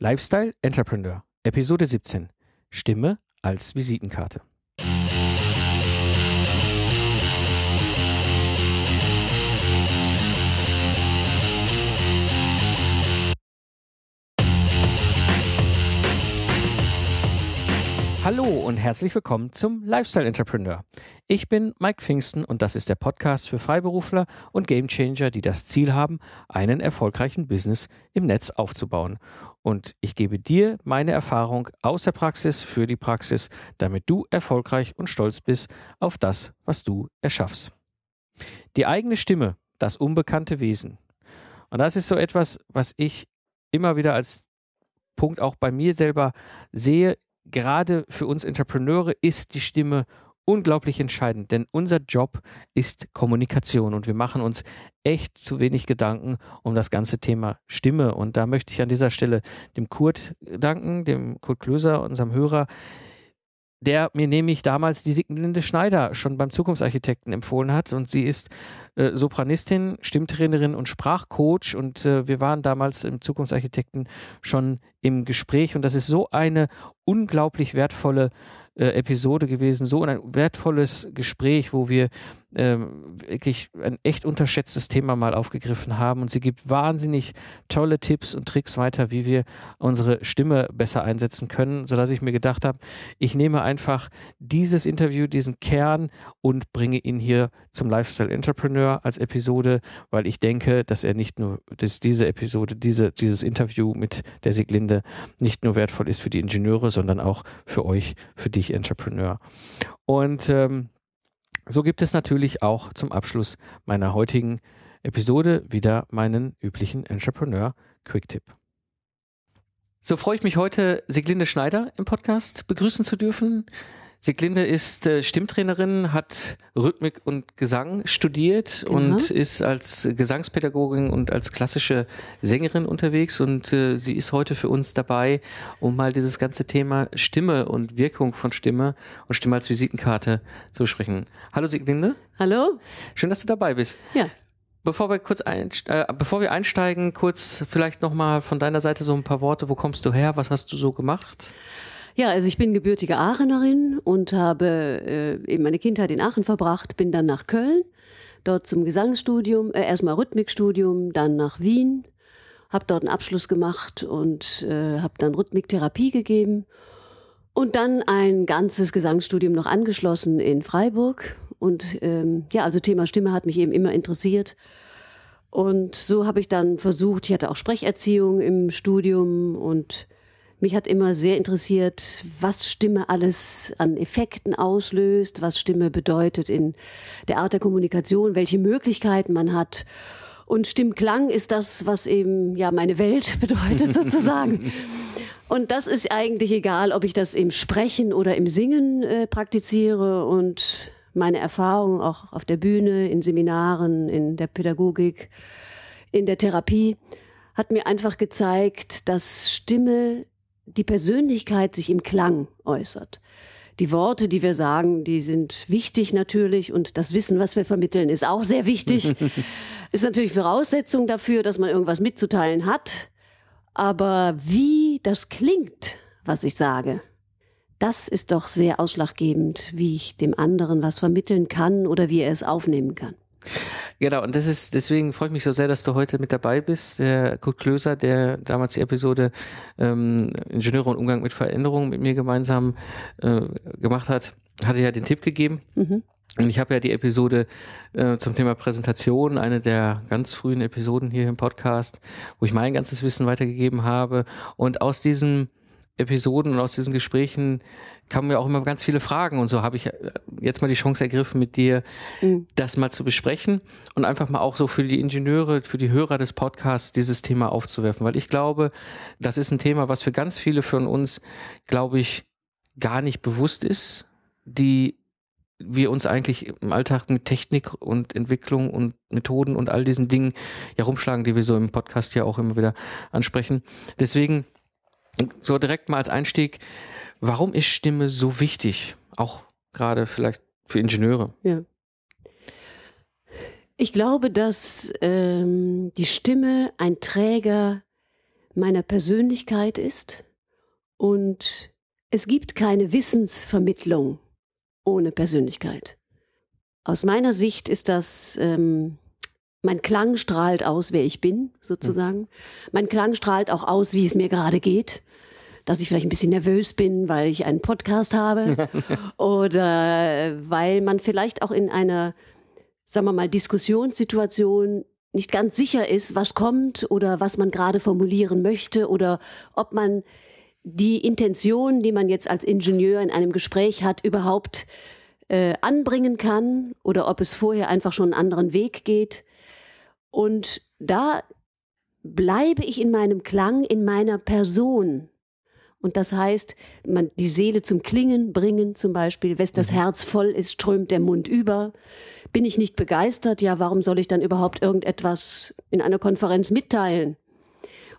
Lifestyle Entrepreneur, Episode 17. Stimme als Visitenkarte. Hallo und herzlich willkommen zum Lifestyle Entrepreneur. Ich bin Mike Pfingsten und das ist der Podcast für Freiberufler und Gamechanger, die das Ziel haben, einen erfolgreichen Business im Netz aufzubauen. Und ich gebe dir meine Erfahrung aus der Praxis für die Praxis, damit du erfolgreich und stolz bist auf das, was du erschaffst. Die eigene Stimme, das unbekannte Wesen. Und das ist so etwas, was ich immer wieder als Punkt auch bei mir selber sehe gerade für uns Entrepreneure ist die Stimme unglaublich entscheidend, denn unser Job ist Kommunikation und wir machen uns echt zu wenig Gedanken um das ganze Thema Stimme. Und da möchte ich an dieser Stelle dem Kurt danken, dem Kurt Klöser, unserem Hörer, der mir nämlich damals die Siglinde Schneider schon beim Zukunftsarchitekten empfohlen hat. Und sie ist äh, Sopranistin, Stimmtrainerin und Sprachcoach. Und äh, wir waren damals im Zukunftsarchitekten schon im Gespräch. Und das ist so eine unglaublich wertvolle äh, Episode gewesen, so ein wertvolles Gespräch, wo wir ähm, wirklich ein echt unterschätztes Thema mal aufgegriffen haben. Und sie gibt wahnsinnig tolle Tipps und Tricks weiter, wie wir unsere Stimme besser einsetzen können, sodass ich mir gedacht habe, ich nehme einfach dieses Interview, diesen Kern und bringe ihn hier zum Lifestyle Entrepreneur als Episode, weil ich denke, dass er nicht nur, dass diese Episode, diese, dieses Interview mit der Siglinde nicht nur wertvoll ist für die Ingenieure, sondern auch für euch, für dich Entrepreneur. Und ähm, so gibt es natürlich auch zum Abschluss meiner heutigen Episode wieder meinen üblichen Entrepreneur Quick Tip. So freue ich mich heute, Siglinde Schneider im Podcast begrüßen zu dürfen. Siglinde ist äh, Stimmtrainerin, hat Rhythmik und Gesang studiert genau. und ist als Gesangspädagogin und als klassische Sängerin unterwegs und äh, sie ist heute für uns dabei, um mal dieses ganze Thema Stimme und Wirkung von Stimme und Stimme als Visitenkarte zu sprechen. Hallo Siglinde. Hallo. Schön, dass du dabei bist. Ja. Bevor wir kurz ein, äh, bevor wir einsteigen, kurz vielleicht nochmal von deiner Seite so ein paar Worte. Wo kommst du her? Was hast du so gemacht? Ja, also ich bin gebürtige Aachenerin und habe äh, eben meine Kindheit in Aachen verbracht, bin dann nach Köln, dort zum Gesangsstudium, äh, erstmal Rhythmikstudium, dann nach Wien, habe dort einen Abschluss gemacht und äh, habe dann Rhythmiktherapie gegeben und dann ein ganzes Gesangsstudium noch angeschlossen in Freiburg. Und ähm, ja, also Thema Stimme hat mich eben immer interessiert. Und so habe ich dann versucht, ich hatte auch Sprecherziehung im Studium und mich hat immer sehr interessiert, was Stimme alles an Effekten auslöst, was Stimme bedeutet in der Art der Kommunikation, welche Möglichkeiten man hat. Und Stimmklang ist das, was eben ja meine Welt bedeutet sozusagen. Und das ist eigentlich egal, ob ich das im Sprechen oder im Singen äh, praktiziere und meine Erfahrungen auch auf der Bühne, in Seminaren, in der Pädagogik, in der Therapie hat mir einfach gezeigt, dass Stimme die Persönlichkeit sich im Klang äußert. Die Worte, die wir sagen, die sind wichtig natürlich und das Wissen, was wir vermitteln, ist auch sehr wichtig. ist natürlich Voraussetzung dafür, dass man irgendwas mitzuteilen hat. Aber wie das klingt, was ich sage, das ist doch sehr ausschlaggebend, wie ich dem anderen was vermitteln kann oder wie er es aufnehmen kann. Genau, und das ist, deswegen freue ich mich so sehr, dass du heute mit dabei bist. Der Kurt Klöser, der damals die Episode ähm, Ingenieure und Umgang mit Veränderungen mit mir gemeinsam äh, gemacht hat, hatte ja den Tipp gegeben. Mhm. Und ich habe ja die Episode äh, zum Thema Präsentation, eine der ganz frühen Episoden hier im Podcast, wo ich mein ganzes Wissen weitergegeben habe. Und aus diesen Episoden und aus diesen Gesprächen kamen mir auch immer ganz viele Fragen und so habe ich äh, jetzt mal die Chance ergriffen, mit dir mhm. das mal zu besprechen und einfach mal auch so für die Ingenieure, für die Hörer des Podcasts dieses Thema aufzuwerfen, weil ich glaube, das ist ein Thema, was für ganz viele von uns, glaube ich, gar nicht bewusst ist, die wir uns eigentlich im Alltag mit Technik und Entwicklung und Methoden und all diesen Dingen ja rumschlagen, die wir so im Podcast ja auch immer wieder ansprechen. Deswegen so direkt mal als Einstieg, Warum ist Stimme so wichtig? Auch gerade vielleicht für Ingenieure. Ja. Ich glaube, dass ähm, die Stimme ein Träger meiner Persönlichkeit ist und es gibt keine Wissensvermittlung ohne Persönlichkeit. Aus meiner Sicht ist das, ähm, mein Klang strahlt aus, wer ich bin, sozusagen. Mhm. Mein Klang strahlt auch aus, wie es mir gerade geht. Dass ich vielleicht ein bisschen nervös bin, weil ich einen Podcast habe. oder weil man vielleicht auch in einer, sagen wir mal, Diskussionssituation nicht ganz sicher ist, was kommt oder was man gerade formulieren möchte oder ob man die Intention, die man jetzt als Ingenieur in einem Gespräch hat, überhaupt äh, anbringen kann oder ob es vorher einfach schon einen anderen Weg geht. Und da bleibe ich in meinem Klang, in meiner Person. Und das heißt, man, die Seele zum Klingen bringen zum Beispiel, wenn das mhm. Herz voll ist, strömt der Mund über. Bin ich nicht begeistert, ja, warum soll ich dann überhaupt irgendetwas in einer Konferenz mitteilen?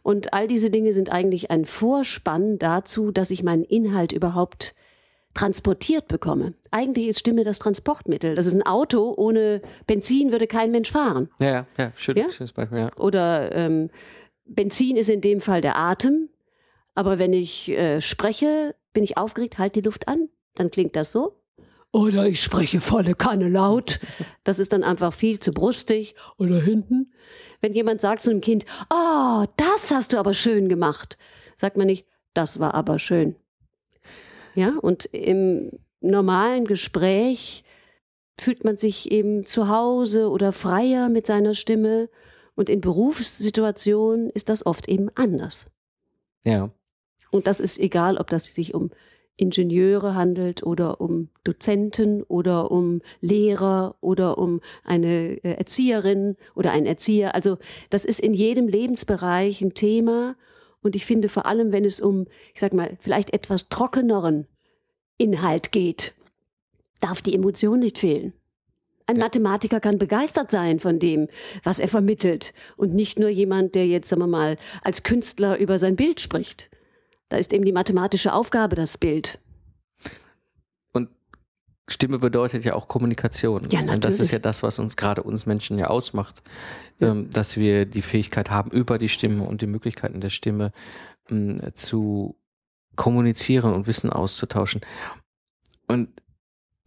Und all diese Dinge sind eigentlich ein Vorspann dazu, dass ich meinen Inhalt überhaupt transportiert bekomme. Eigentlich ist Stimme das Transportmittel. Das ist ein Auto, ohne Benzin würde kein Mensch fahren. Ja, ja, ja, schön, ja? schönes Beispiel, ja. Oder ähm, Benzin ist in dem Fall der Atem, aber wenn ich äh, spreche, bin ich aufgeregt, halt die Luft an, dann klingt das so. Oder ich spreche volle Kanne laut. Das ist dann einfach viel zu brustig. Oder hinten. Wenn jemand sagt zu einem Kind, oh, das hast du aber schön gemacht, sagt man nicht, das war aber schön. Ja, und im normalen Gespräch fühlt man sich eben zu Hause oder freier mit seiner Stimme. Und in Berufssituationen ist das oft eben anders. Ja. Und das ist egal, ob das sich um Ingenieure handelt oder um Dozenten oder um Lehrer oder um eine äh, Erzieherin oder ein Erzieher. Also das ist in jedem Lebensbereich ein Thema und ich finde vor allem, wenn es um, ich sag mal, vielleicht etwas trockeneren Inhalt geht, darf die Emotion nicht fehlen. Ein Mathematiker kann begeistert sein von dem, was er vermittelt und nicht nur jemand, der jetzt, sagen wir mal, als Künstler über sein Bild spricht. Da ist eben die mathematische Aufgabe das Bild. Und Stimme bedeutet ja auch Kommunikation. Ja, natürlich. Und das ist ja das, was uns gerade uns Menschen ja ausmacht, ja. Ähm, dass wir die Fähigkeit haben, über die Stimme und die Möglichkeiten der Stimme ähm, zu kommunizieren und Wissen auszutauschen. Und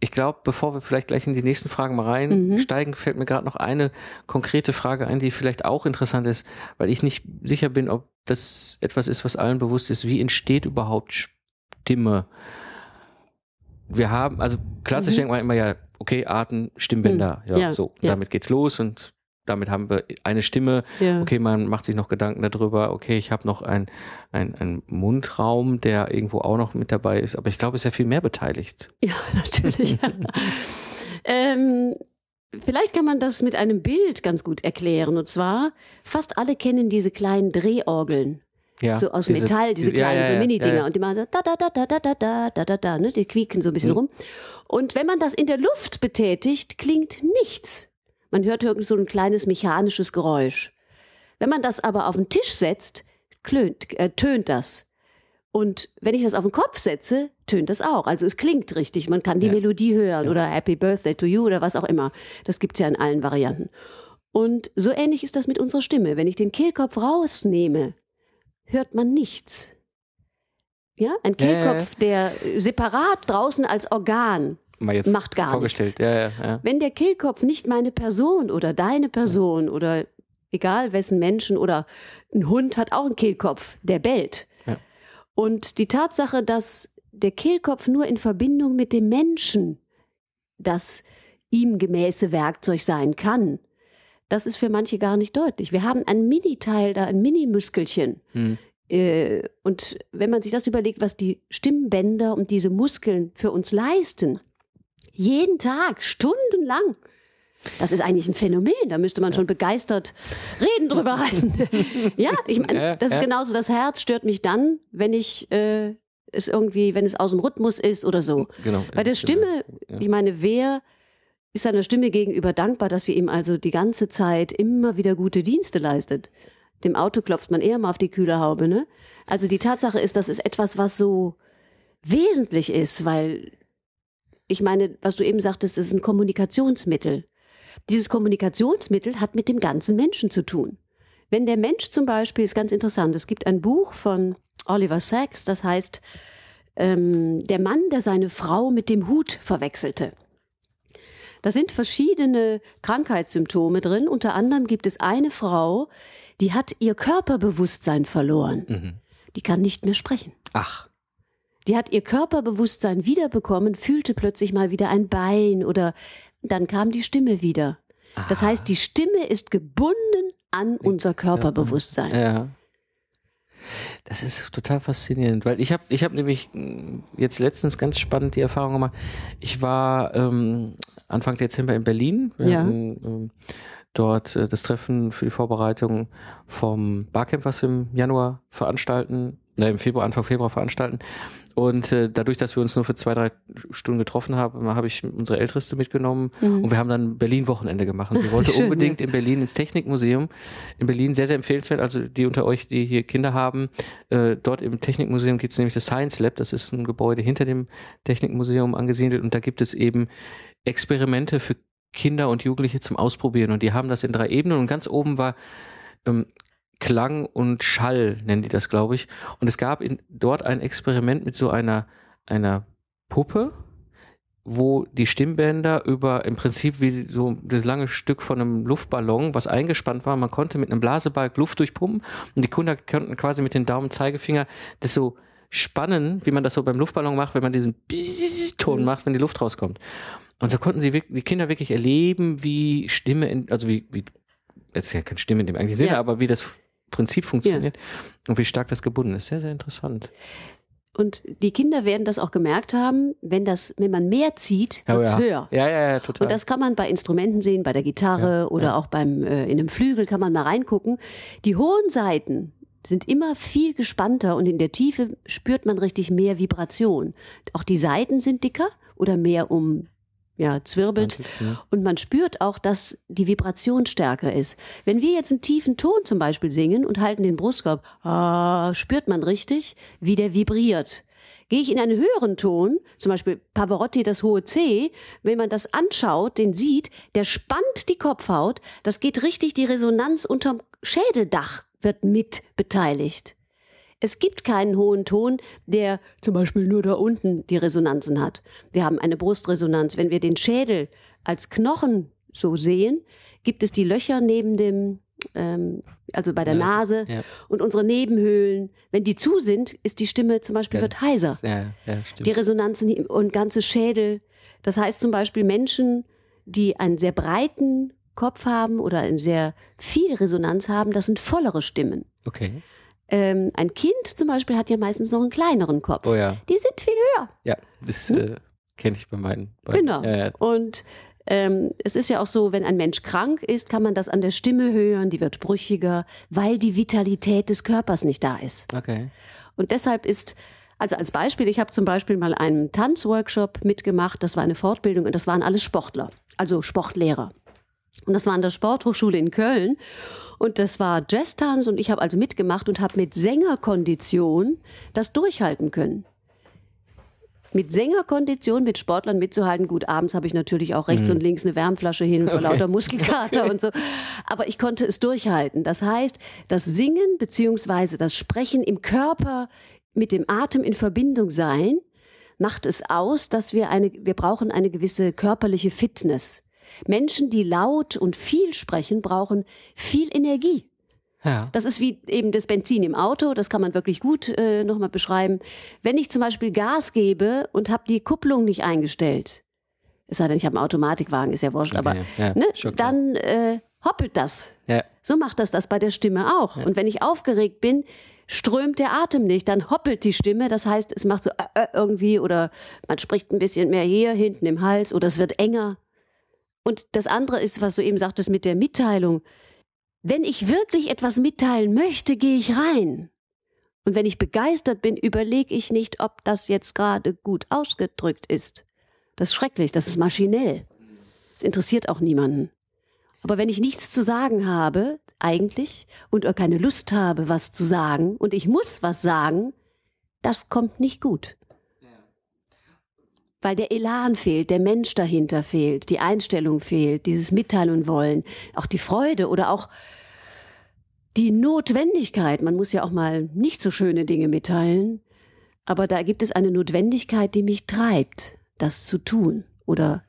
ich glaube, bevor wir vielleicht gleich in die nächsten Fragen mal reinsteigen, mhm. fällt mir gerade noch eine konkrete Frage ein, die vielleicht auch interessant ist, weil ich nicht sicher bin, ob das etwas ist, was allen bewusst ist. Wie entsteht überhaupt Stimme? Wir haben, also klassisch mhm. denkt man immer ja, okay, Arten, Stimmbänder, mhm. ja, ja, so, ja. damit geht's los und damit haben wir eine Stimme. Ja. Okay, man macht sich noch Gedanken darüber. Okay, ich habe noch einen ein Mundraum, der irgendwo auch noch mit dabei ist. Aber ich glaube, es ist ja viel mehr beteiligt. Ja, natürlich. ähm, vielleicht kann man das mit einem Bild ganz gut erklären. Und zwar, fast alle kennen diese kleinen Drehorgeln. Ja, so aus diese, Metall, diese kleinen ja, ja, Mini-Dinger. Ja, Und die machen so da, da, da, da, da, da, da, da, da, ne? Die quieken so ein bisschen mhm. rum. Und wenn man das in der Luft betätigt, klingt nichts. Man hört irgend so ein kleines mechanisches Geräusch. Wenn man das aber auf den Tisch setzt, klönt, äh, tönt das. Und wenn ich das auf den Kopf setze, tönt das auch. Also es klingt richtig. Man kann die ja. Melodie hören ja. oder Happy Birthday to You oder was auch immer. Das gibt's ja in allen Varianten. Und so ähnlich ist das mit unserer Stimme. Wenn ich den Kehlkopf rausnehme, hört man nichts. Ja, ein Kehlkopf, der separat draußen als Organ mal jetzt macht gar vorgestellt. Nichts. Ja, ja, ja. Wenn der Kehlkopf nicht meine Person oder deine Person ja. oder egal wessen Menschen oder ein Hund hat auch einen Kehlkopf, der bellt. Ja. Und die Tatsache, dass der Kehlkopf nur in Verbindung mit dem Menschen das ihm gemäße Werkzeug sein kann, das ist für manche gar nicht deutlich. Wir haben ein Mini-Teil da, ein Mini-Muskelchen. Hm. Äh, und wenn man sich das überlegt, was die Stimmbänder und diese Muskeln für uns leisten, jeden Tag, stundenlang. Das ist eigentlich ein Phänomen. Da müsste man schon begeistert reden drüber halten. ja, ich meine, das ist genauso. Das Herz stört mich dann, wenn ich äh, es irgendwie, wenn es aus dem Rhythmus ist oder so. Genau. Bei der Stimme, ja. ich meine, wer ist seiner Stimme gegenüber dankbar, dass sie ihm also die ganze Zeit immer wieder gute Dienste leistet? Dem Auto klopft man eher mal auf die kühle Haube, ne? Also die Tatsache ist, das ist etwas, was so wesentlich ist, weil ich meine, was du eben sagtest, ist ein Kommunikationsmittel. Dieses Kommunikationsmittel hat mit dem ganzen Menschen zu tun. Wenn der Mensch zum Beispiel, ist ganz interessant, es gibt ein Buch von Oliver Sacks, das heißt ähm, Der Mann, der seine Frau mit dem Hut verwechselte. Da sind verschiedene Krankheitssymptome drin. Unter anderem gibt es eine Frau, die hat ihr Körperbewusstsein verloren. Mhm. Die kann nicht mehr sprechen. Ach. Die hat ihr Körperbewusstsein wiederbekommen, fühlte plötzlich mal wieder ein Bein oder dann kam die Stimme wieder. Das Ah. heißt, die Stimme ist gebunden an unser Körperbewusstsein. Ja. Das ist total faszinierend, weil ich habe ich hab nämlich mh, jetzt letztens ganz spannend die Erfahrung gemacht. Ich war ähm, Anfang Dezember in Berlin. Wir Ja. hatten ähm, dort äh, das Treffen für die Vorbereitung vom Barcamp, was wir im Januar veranstalten, äh, im Februar, Anfang Februar veranstalten. Und äh, dadurch, dass wir uns nur für zwei, drei Stunden getroffen haben, habe ich unsere Älteste mitgenommen und wir haben dann Berlin-Wochenende gemacht. Und sie wollte Mhm. Schön, unbedingt in Berlin ins Technikmuseum. In Berlin sehr, sehr empfehlenswert. Also die unter euch, die hier Kinder haben, äh, dort im Technikmuseum gibt es nämlich das Science Lab. Das ist ein Gebäude hinter dem Technikmuseum angesiedelt und da gibt es eben Experimente für Kinder und Jugendliche zum Ausprobieren. Und die haben das in drei Ebenen und ganz oben war ähm, Klang und Schall, nennen die das, glaube ich. Und es gab in, dort ein Experiment mit so einer, einer Puppe, wo die Stimmbänder über im Prinzip wie so das lange Stück von einem Luftballon, was eingespannt war, man konnte mit einem Blasebalg Luft durchpumpen und die Kinder konnten quasi mit den Daumen und Zeigefinger das so spannen, wie man das so beim Luftballon macht, wenn man diesen Ton macht, wenn die Luft rauskommt. Und so konnten sie wirklich, die Kinder wirklich erleben, wie Stimme, in, also wie, wie, jetzt ist ja keine Stimme in dem eigentlichen Sinne, Ja. aber wie das Prinzip funktioniert und wie stark das gebunden ist. Sehr, sehr interessant. Und die Kinder werden das auch gemerkt haben, wenn das, wenn man mehr zieht, wird es ja. höher. Ja, ja, ja, total. Und das kann man bei Instrumenten sehen, bei der Gitarre Ja, oder ja. auch beim äh, in einem Flügel kann man mal reingucken. Die hohen Seiten sind immer viel gespannter und in der Tiefe spürt man richtig mehr Vibration. Auch die Seiten sind dicker oder mehr um ja, zwirbelt. Und man spürt auch, dass die Vibration stärker ist. Wenn wir jetzt einen tiefen Ton zum Beispiel singen und halten den Brustkorb, ah, spürt man richtig, wie der vibriert. Gehe ich in einen höheren Ton, zum Beispiel Pavarotti das hohe C, wenn man das anschaut, den sieht, der spannt die Kopfhaut, das geht richtig, die Resonanz unterm Schädeldach wird mit beteiligt. Es gibt keinen hohen Ton, der zum Beispiel nur da unten die Resonanzen hat. Wir haben eine Brustresonanz. Wenn wir den Schädel als Knochen so sehen, gibt es die Löcher neben dem, ähm, also bei der Nase, Nase ja. und unsere Nebenhöhlen. Wenn die zu sind, ist die Stimme zum Beispiel wird heiser. Ja, ja. Die Resonanzen und ganze Schädel. Das heißt zum Beispiel Menschen, die einen sehr breiten Kopf haben oder eine sehr viel Resonanz haben, das sind vollere Stimmen. okay. Ähm, ein Kind zum Beispiel hat ja meistens noch einen kleineren Kopf. Oh ja. Die sind viel höher. Ja, das äh, kenne ich bei meinen. beiden. Genau. Ja, ja. Und ähm, es ist ja auch so, wenn ein Mensch krank ist, kann man das an der Stimme hören, die wird brüchiger, weil die Vitalität des Körpers nicht da ist. Okay. Und deshalb ist, also als Beispiel, ich habe zum Beispiel mal einen Tanzworkshop mitgemacht, das war eine Fortbildung und das waren alles Sportler, also Sportlehrer. Und das war an der Sporthochschule in Köln. Und das war Jazztanz und ich habe also mitgemacht und habe mit Sängerkondition das durchhalten können. Mit Sängerkondition, mit Sportlern mitzuhalten. Gut, abends habe ich natürlich auch rechts und links eine Wärmflasche hin vor Okay. lauter Muskelkater und so. Aber ich konnte es durchhalten. Das heißt, das Singen beziehungsweise das Sprechen im Körper mit dem Atem in Verbindung sein, macht es aus, dass wir eine, wir brauchen eine gewisse körperliche Fitness. Menschen, die laut und viel sprechen, brauchen viel Energie. Ja. Das ist wie eben das Benzin im Auto, das kann man wirklich gut äh, nochmal beschreiben. Wenn ich zum Beispiel Gas gebe und habe die Kupplung nicht eingestellt, es sei denn, ich habe einen Automatikwagen, ist ja wurscht, aber Okay, ja, ne, dann äh, hoppelt das. Ja. So macht das das bei der Stimme auch. Und wenn ich aufgeregt bin, strömt der Atem nicht, dann hoppelt die Stimme. Das heißt, es macht so äh, äh, irgendwie oder man spricht ein bisschen mehr hier hinten im Hals oder es wird enger. Und das andere ist, was du eben sagtest mit der Mitteilung. Wenn ich wirklich etwas mitteilen möchte, gehe ich rein. Und wenn ich begeistert bin, überlege ich nicht, ob das jetzt gerade gut ausgedrückt ist. Das ist schrecklich, das ist maschinell. Das interessiert auch niemanden. Aber wenn ich nichts zu sagen habe, eigentlich, und keine Lust habe, was zu sagen, und ich muss was sagen, das kommt nicht gut. Weil der Elan fehlt, der Mensch dahinter fehlt, die Einstellung fehlt, dieses Mitteilen wollen, auch die Freude oder auch die Notwendigkeit, man muss ja auch mal nicht so schöne Dinge mitteilen, aber da gibt es eine Notwendigkeit, die mich treibt, das zu tun oder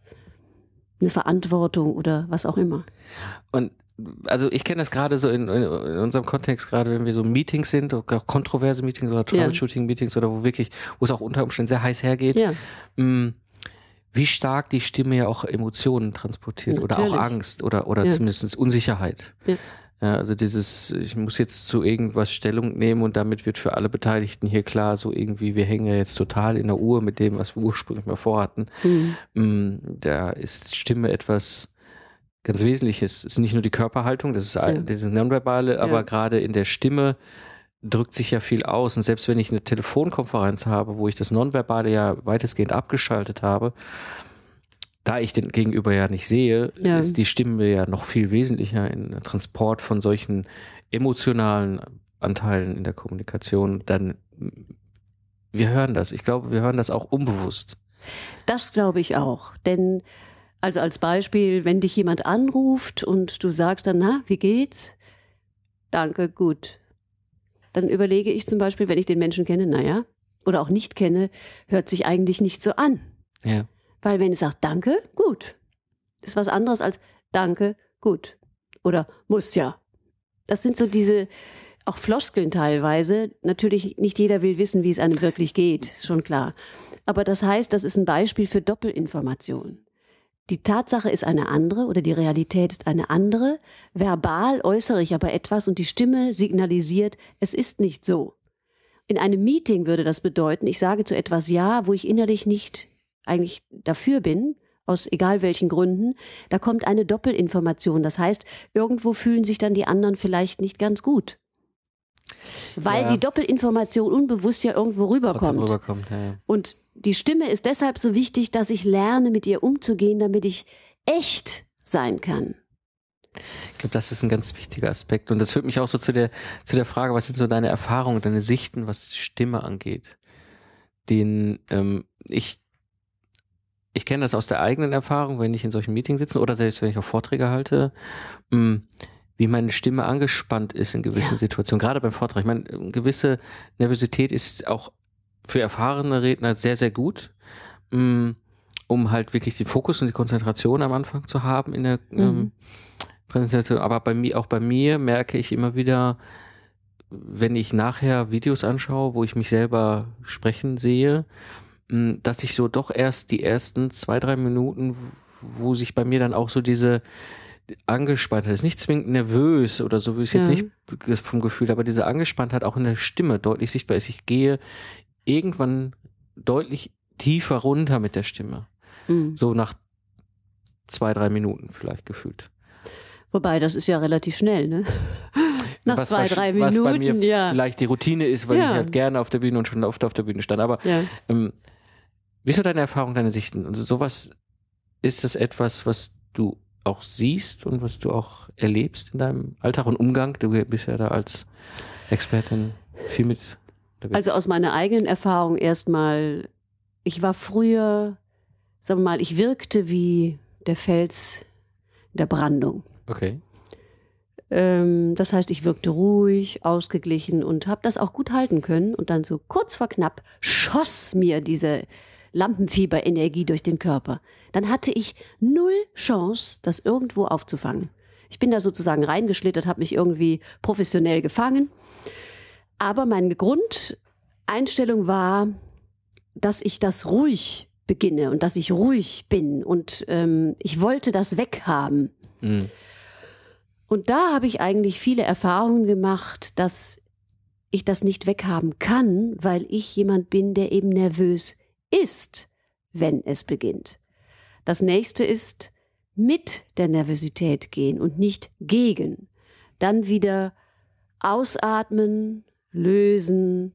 eine Verantwortung oder was auch immer. Und also ich kenne das gerade so in, in, unserem Kontext, gerade wenn wir so Meetings sind, kontroverse Meetings oder Troubleshooting-Meetings oder wo wirklich, wo es auch unter Umständen sehr heiß hergeht, ja. mh, wie stark die Stimme ja auch Emotionen transportiert Natürlich. oder auch Angst oder, oder ja. zumindest Unsicherheit. Ja. Ja, also dieses, ich muss jetzt zu irgendwas Stellung nehmen und damit wird für alle Beteiligten hier klar, so irgendwie, wir hängen ja jetzt total in der Uhr mit dem, was wir ursprünglich mal vorhatten. Mhm. Mm, da ist Stimme etwas ganz Wesentliches. Es ist nicht nur die Körperhaltung, das ist ja. dieses Nonverbale, ja. aber gerade in der Stimme drückt sich ja viel aus. Und selbst wenn ich eine Telefonkonferenz habe, wo ich das Nonverbale ja weitestgehend abgeschaltet habe, da ich den Gegenüber ja nicht sehe, ja. ist die Stimme ja noch viel wesentlicher in Transport von solchen emotionalen Anteilen in der Kommunikation. Dann, wir hören das. Ich glaube, wir hören das auch unbewusst. Das glaube ich auch. Denn, also als Beispiel, wenn dich jemand anruft und du sagst dann, na, wie geht's? Danke, gut. Dann überlege ich zum Beispiel, wenn ich den Menschen kenne, naja, oder auch nicht kenne, hört sich eigentlich nicht so an. Ja. Weil wenn ich sage Danke, gut. Das ist was anderes als Danke, gut. Oder muss ja. Das sind so diese auch Floskeln teilweise. Natürlich, nicht jeder will wissen, wie es einem wirklich geht, ist schon klar. Aber das heißt, das ist ein Beispiel für Doppelinformation. Die Tatsache ist eine andere oder die Realität ist eine andere. Verbal äußere ich aber etwas und die Stimme signalisiert, es ist nicht so. In einem Meeting würde das bedeuten, ich sage zu etwas Ja, wo ich innerlich nicht eigentlich dafür bin, aus egal welchen Gründen, da kommt eine Doppelinformation. Das heißt, irgendwo fühlen sich dann die anderen vielleicht nicht ganz gut. Weil ja. die Doppelinformation unbewusst ja irgendwo rüberkommt. rüberkommt ja. Und die Stimme ist deshalb so wichtig, dass ich lerne, mit ihr umzugehen, damit ich echt sein kann. Ich glaube, das ist ein ganz wichtiger Aspekt. Und das führt mich auch so zu der, zu der Frage, was sind so deine Erfahrungen, deine Sichten, was Stimme angeht? Den ähm, ich ich kenne das aus der eigenen Erfahrung, wenn ich in solchen Meetings sitze oder selbst wenn ich auch Vorträge halte, mm, wie meine Stimme angespannt ist in gewissen ja. Situationen, gerade beim Vortrag. Ich meine, gewisse Nervosität ist auch für erfahrene Redner sehr, sehr gut, mm, um halt wirklich den Fokus und die Konzentration am Anfang zu haben in der mhm. ähm, Präsentation. Aber bei mir, auch bei mir merke ich immer wieder, wenn ich nachher Videos anschaue, wo ich mich selber sprechen sehe, dass ich so doch erst die ersten zwei, drei Minuten, wo sich bei mir dann auch so diese Angespanntheit, ist nicht zwingend nervös oder so, wie ich ja. jetzt nicht vom Gefühl, aber diese Angespanntheit auch in der Stimme deutlich sichtbar ist. Ich gehe irgendwann deutlich tiefer runter mit der Stimme. Mhm. So nach zwei, drei Minuten vielleicht gefühlt. Wobei, das ist ja relativ schnell, ne? Nach was, zwei, drei Minuten. Was bei mir ja. vielleicht die Routine ist, weil ja. ich halt gerne auf der Bühne und schon oft auf der Bühne stand. Aber ja. ähm, wie ist so deine Erfahrung, deine Sichten? Also sowas, ist das etwas, was du auch siehst und was du auch erlebst in deinem Alltag und Umgang? Du bist ja da als Expertin viel mit. Also aus meiner eigenen Erfahrung erstmal, ich war früher, sagen wir mal, ich wirkte wie der Fels der Brandung. Okay. Ähm, das heißt, ich wirkte ruhig, ausgeglichen und habe das auch gut halten können. Und dann so kurz vor knapp schoss mir diese Lampenfieberenergie durch den Körper. Dann hatte ich null Chance, das irgendwo aufzufangen. Ich bin da sozusagen reingeschlittert, habe mich irgendwie professionell gefangen. Aber meine Grundeinstellung war, dass ich das ruhig beginne und dass ich ruhig bin und ähm, ich wollte das weghaben. Mhm. Und da habe ich eigentlich viele Erfahrungen gemacht, dass ich das nicht weghaben kann, weil ich jemand bin, der eben nervös ist, wenn es beginnt. Das nächste ist mit der Nervosität gehen und nicht gegen. Dann wieder ausatmen, lösen,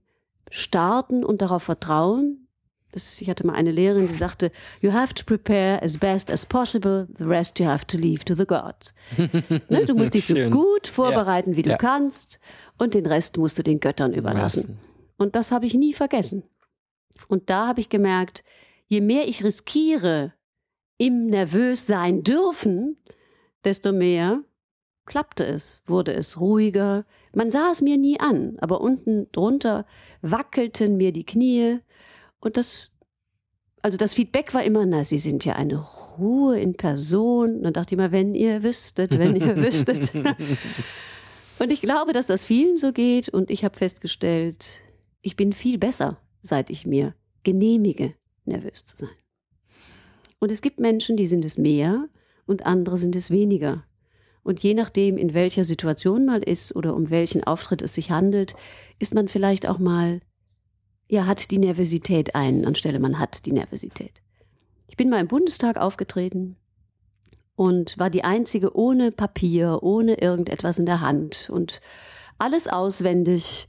starten und darauf vertrauen. Das, ich hatte mal eine Lehrerin, die sagte, you have to prepare as best as possible, the rest you have to leave to the gods. ne, du musst dich so gut vorbereiten, ja. wie du ja. kannst und den Rest musst du den Göttern überlassen. Und das habe ich nie vergessen. Und da habe ich gemerkt, je mehr ich riskiere, im nervös sein dürfen, desto mehr klappte es, wurde es ruhiger. Man sah es mir nie an, aber unten drunter wackelten mir die Knie und das, also das Feedback war immer, na, Sie sind ja eine Ruhe in Person. dann dachte ich mal, wenn ihr wüsstet, wenn ihr wüsstet. und ich glaube, dass das vielen so geht und ich habe festgestellt, ich bin viel besser, seit ich mir genehmige, nervös zu sein. Und es gibt Menschen, die sind es mehr und andere sind es weniger. Und je nachdem, in welcher Situation man ist oder um welchen Auftritt es sich handelt, ist man vielleicht auch mal, ja, hat die Nervosität ein, anstelle man hat die Nervosität. Ich bin mal im Bundestag aufgetreten und war die einzige ohne Papier, ohne irgendetwas in der Hand und alles auswendig.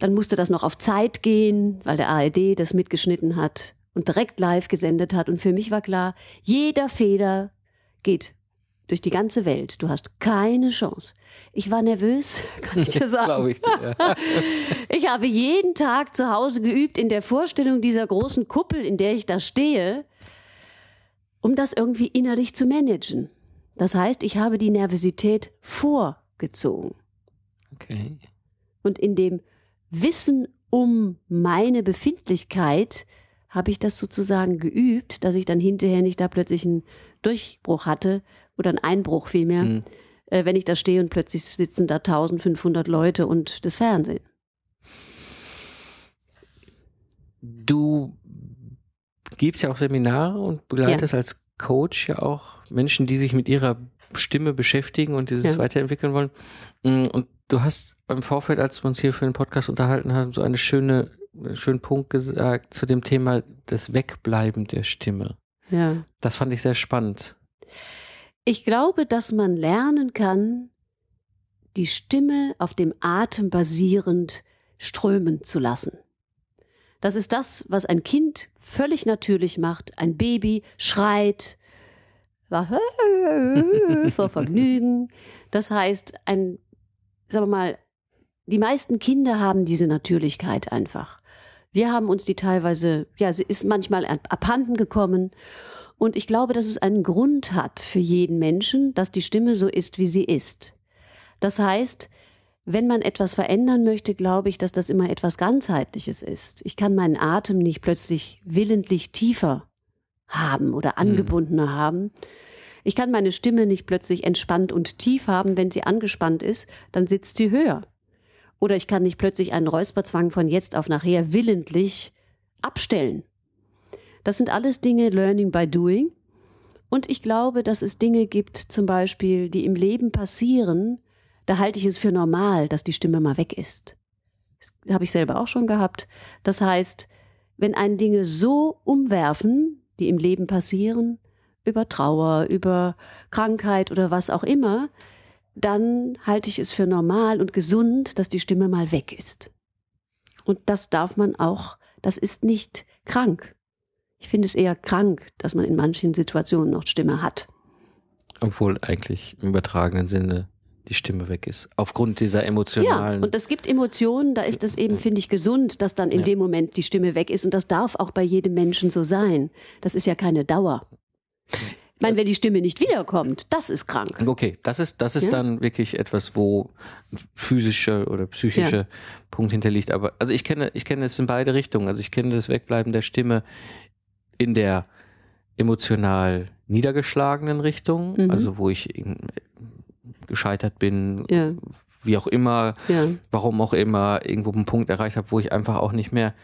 Dann musste das noch auf Zeit gehen, weil der ARD das mitgeschnitten hat und direkt live gesendet hat. Und für mich war klar, jeder Fehler geht durch die ganze Welt. Du hast keine Chance. Ich war nervös, kann ich dir sagen. ich, dir, ja. ich habe jeden Tag zu Hause geübt in der Vorstellung dieser großen Kuppel, in der ich da stehe, um das irgendwie innerlich zu managen. Das heißt, ich habe die Nervosität vorgezogen. Okay. Und in dem Wissen um meine Befindlichkeit habe ich das sozusagen geübt, dass ich dann hinterher nicht da plötzlich einen Durchbruch hatte oder einen Einbruch vielmehr, mhm. äh, wenn ich da stehe und plötzlich sitzen da 1500 Leute und das Fernsehen. Du gibst ja auch Seminare und begleitest ja. als Coach ja auch Menschen, die sich mit ihrer Stimme beschäftigen und dieses ja. weiterentwickeln wollen. Mm, und du hast beim Vorfeld, als wir uns hier für den Podcast unterhalten haben, so eine schöne schönen Punkt gesagt zu dem Thema des Wegbleiben der Stimme. Ja. Das fand ich sehr spannend. Ich glaube, dass man lernen kann, die Stimme auf dem Atem basierend strömen zu lassen. Das ist das, was ein Kind völlig natürlich macht. Ein Baby schreit vor Vergnügen. Das heißt, ein, sagen wir mal, die meisten Kinder haben diese Natürlichkeit einfach. Wir haben uns die teilweise, ja, sie ist manchmal abhanden gekommen. Und ich glaube, dass es einen Grund hat für jeden Menschen, dass die Stimme so ist, wie sie ist. Das heißt, wenn man etwas verändern möchte, glaube ich, dass das immer etwas ganzheitliches ist. Ich kann meinen Atem nicht plötzlich willentlich tiefer haben oder mhm. angebundener mhm. haben. Ich kann meine Stimme nicht plötzlich entspannt und tief haben, wenn sie angespannt ist, dann sitzt sie höher. Oder ich kann nicht plötzlich einen Räusperzwang von jetzt auf nachher willentlich abstellen. Das sind alles Dinge Learning by Doing. Und ich glaube, dass es Dinge gibt, zum Beispiel, die im Leben passieren, da halte ich es für normal, dass die Stimme mal weg ist. Das habe ich selber auch schon gehabt. Das heißt, wenn einen Dinge so umwerfen, die im Leben passieren, über Trauer, über Krankheit oder was auch immer, dann halte ich es für normal und gesund, dass die Stimme mal weg ist. Und das darf man auch, das ist nicht krank. Ich finde es eher krank, dass man in manchen Situationen noch Stimme hat. Obwohl eigentlich im übertragenen Sinne die Stimme weg ist. Aufgrund dieser emotionalen. Ja, und es gibt Emotionen, da ist es eben, finde ich, gesund, dass dann in ja. dem Moment die Stimme weg ist. Und das darf auch bei jedem Menschen so sein. Das ist ja keine Dauer. Ich meine, wenn die Stimme nicht wiederkommt, das ist krank. Okay, das ist, das ist ja? dann wirklich etwas, wo physischer oder psychischer ja. Punkt hinterliegt. Aber also ich kenne, ich kenne es in beide Richtungen. Also ich kenne das Wegbleiben der Stimme in der emotional niedergeschlagenen Richtung, mhm. also wo ich gescheitert bin, ja. wie auch immer, warum auch immer, irgendwo einen Punkt erreicht habe, wo ich einfach auch nicht mehr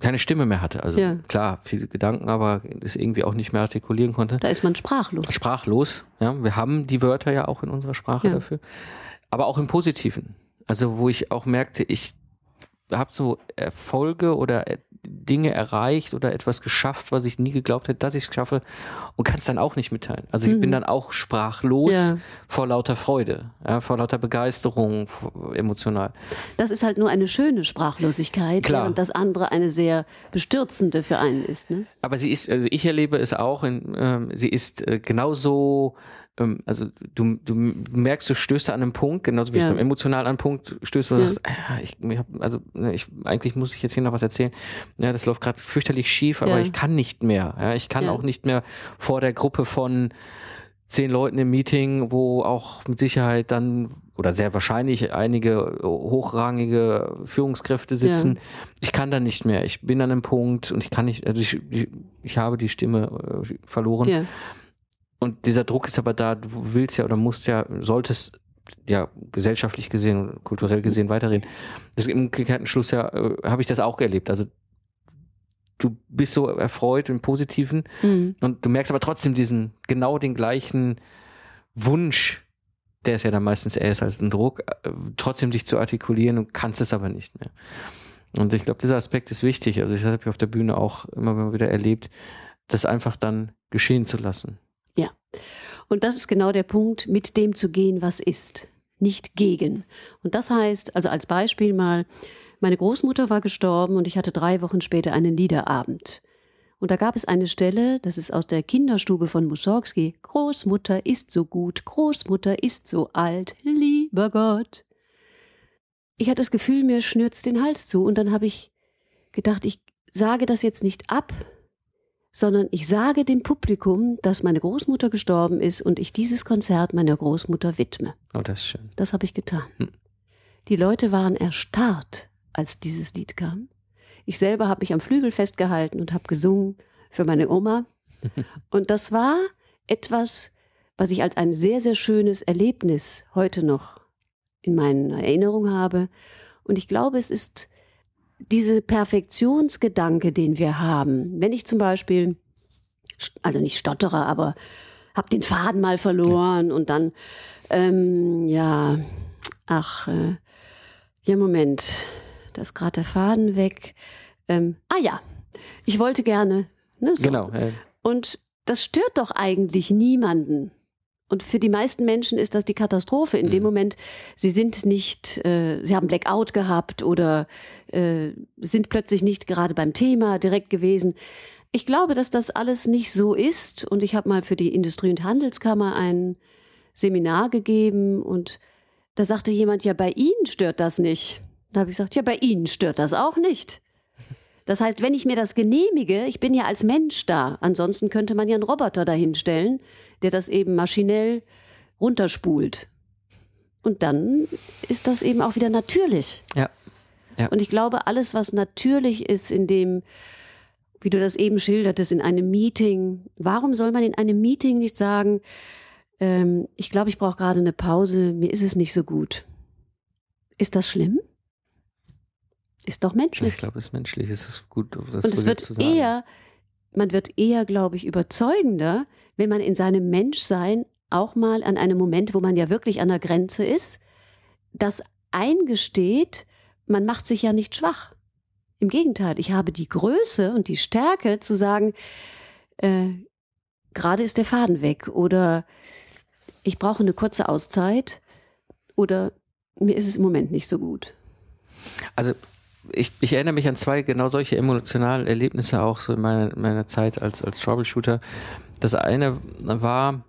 keine Stimme mehr hatte. Also ja. klar, viele Gedanken, aber das irgendwie auch nicht mehr artikulieren konnte. Da ist man sprachlos. Sprachlos, ja. Wir haben die Wörter ja auch in unserer Sprache ja. dafür. Aber auch im Positiven. Also wo ich auch merkte, ich habe so Erfolge oder Dinge erreicht oder etwas geschafft, was ich nie geglaubt hätte, dass ich es schaffe und kann es dann auch nicht mitteilen. Also ich mhm. bin dann auch sprachlos ja. vor lauter Freude, ja, vor lauter Begeisterung, emotional. Das ist halt nur eine schöne Sprachlosigkeit, Klar. während das andere eine sehr bestürzende für einen ist. Ne? Aber sie ist, also ich erlebe es auch, in, ähm, sie ist äh, genauso ähm, also du, du merkst, du stößt an einem Punkt, genauso wie ja. ich beim emotionalen an einen Punkt stößt, und ja. sagst, ah, ich, ich hab, also ne, ich, eigentlich muss ich jetzt hier noch was erzählen. Ja, das läuft gerade fürchterlich schief, aber ja. ich kann nicht mehr. Ja, ich kann auch nicht mehr vor der Gruppe von zehn Leuten im Meeting, wo auch mit Sicherheit dann oder sehr wahrscheinlich einige hochrangige Führungskräfte sitzen. Ja. Ich kann da nicht mehr. Ich bin an einem Punkt und ich kann nicht, also ich, ich, ich habe die Stimme äh, verloren. Ja. Und dieser Druck ist aber da, du willst ja oder musst ja, solltest ja gesellschaftlich gesehen und kulturell gesehen weiterreden. Das im umgekehrten Schluss ja, äh, habe ich das auch erlebt. Also du bist so erfreut im Positiven mhm. und du merkst aber trotzdem diesen, genau den gleichen Wunsch, der ist ja dann meistens erst als ein Druck, äh, trotzdem dich zu artikulieren und kannst es aber nicht mehr. Und ich glaube, dieser Aspekt ist wichtig. Also ich habe auf der Bühne auch immer wieder erlebt, das einfach dann geschehen zu lassen. Und das ist genau der Punkt, mit dem zu gehen, was ist, nicht gegen. Und das heißt, also als Beispiel mal, meine Großmutter war gestorben und ich hatte drei Wochen später einen Liederabend. Und da gab es eine Stelle, das ist aus der Kinderstube von Mussorgsky. Großmutter ist so gut, Großmutter ist so alt, lieber Gott. Ich hatte das Gefühl, mir schnürzt den Hals zu und dann habe ich gedacht, ich sage das jetzt nicht ab, sondern ich sage dem Publikum, dass meine Großmutter gestorben ist und ich dieses Konzert meiner Großmutter widme. Oh, das ist schön. Das habe ich getan. Hm. Die Leute waren erstarrt als dieses Lied kam. Ich selber habe mich am Flügel festgehalten und habe gesungen für meine Oma. Und das war etwas, was ich als ein sehr, sehr schönes Erlebnis heute noch in meiner Erinnerung habe. Und ich glaube, es ist diese Perfektionsgedanke, den wir haben. Wenn ich zum Beispiel, also nicht stottere, aber habe den Faden mal verloren und dann, ähm, ja, ach, äh, ja, Moment, da ist gerade der Faden weg. Ähm, ah ja, ich wollte gerne. Ne, so. Genau. Ja. Und das stört doch eigentlich niemanden. Und für die meisten Menschen ist das die Katastrophe. In mhm. dem Moment, sie sind nicht, äh, sie haben Blackout gehabt oder äh, sind plötzlich nicht gerade beim Thema direkt gewesen. Ich glaube, dass das alles nicht so ist. Und ich habe mal für die Industrie- und Handelskammer ein Seminar gegeben und da sagte jemand, ja, bei Ihnen stört das nicht. Da habe ich gesagt, ja, bei Ihnen stört das auch nicht. Das heißt, wenn ich mir das genehmige, ich bin ja als Mensch da. Ansonsten könnte man ja einen Roboter dahinstellen, der das eben maschinell runterspult. Und dann ist das eben auch wieder natürlich. Ja. ja. Und ich glaube, alles, was natürlich ist, in dem, wie du das eben schildertest, in einem Meeting, warum soll man in einem Meeting nicht sagen, ähm, ich glaube, ich brauche gerade eine Pause, mir ist es nicht so gut. Ist das schlimm? Ist doch menschlich. Ich glaube, es ist menschlich. Es ist gut, das Und es wird eher, man wird eher, glaube ich, überzeugender, wenn man in seinem Menschsein auch mal an einem Moment, wo man ja wirklich an der Grenze ist, das eingesteht, man macht sich ja nicht schwach. Im Gegenteil, ich habe die Größe und die Stärke zu sagen, äh, gerade ist der Faden weg oder ich brauche eine kurze Auszeit oder mir ist es im Moment nicht so gut. Also ich, ich erinnere mich an zwei genau solche emotionalen Erlebnisse auch so in meiner, meiner Zeit als, als Troubleshooter. Das eine war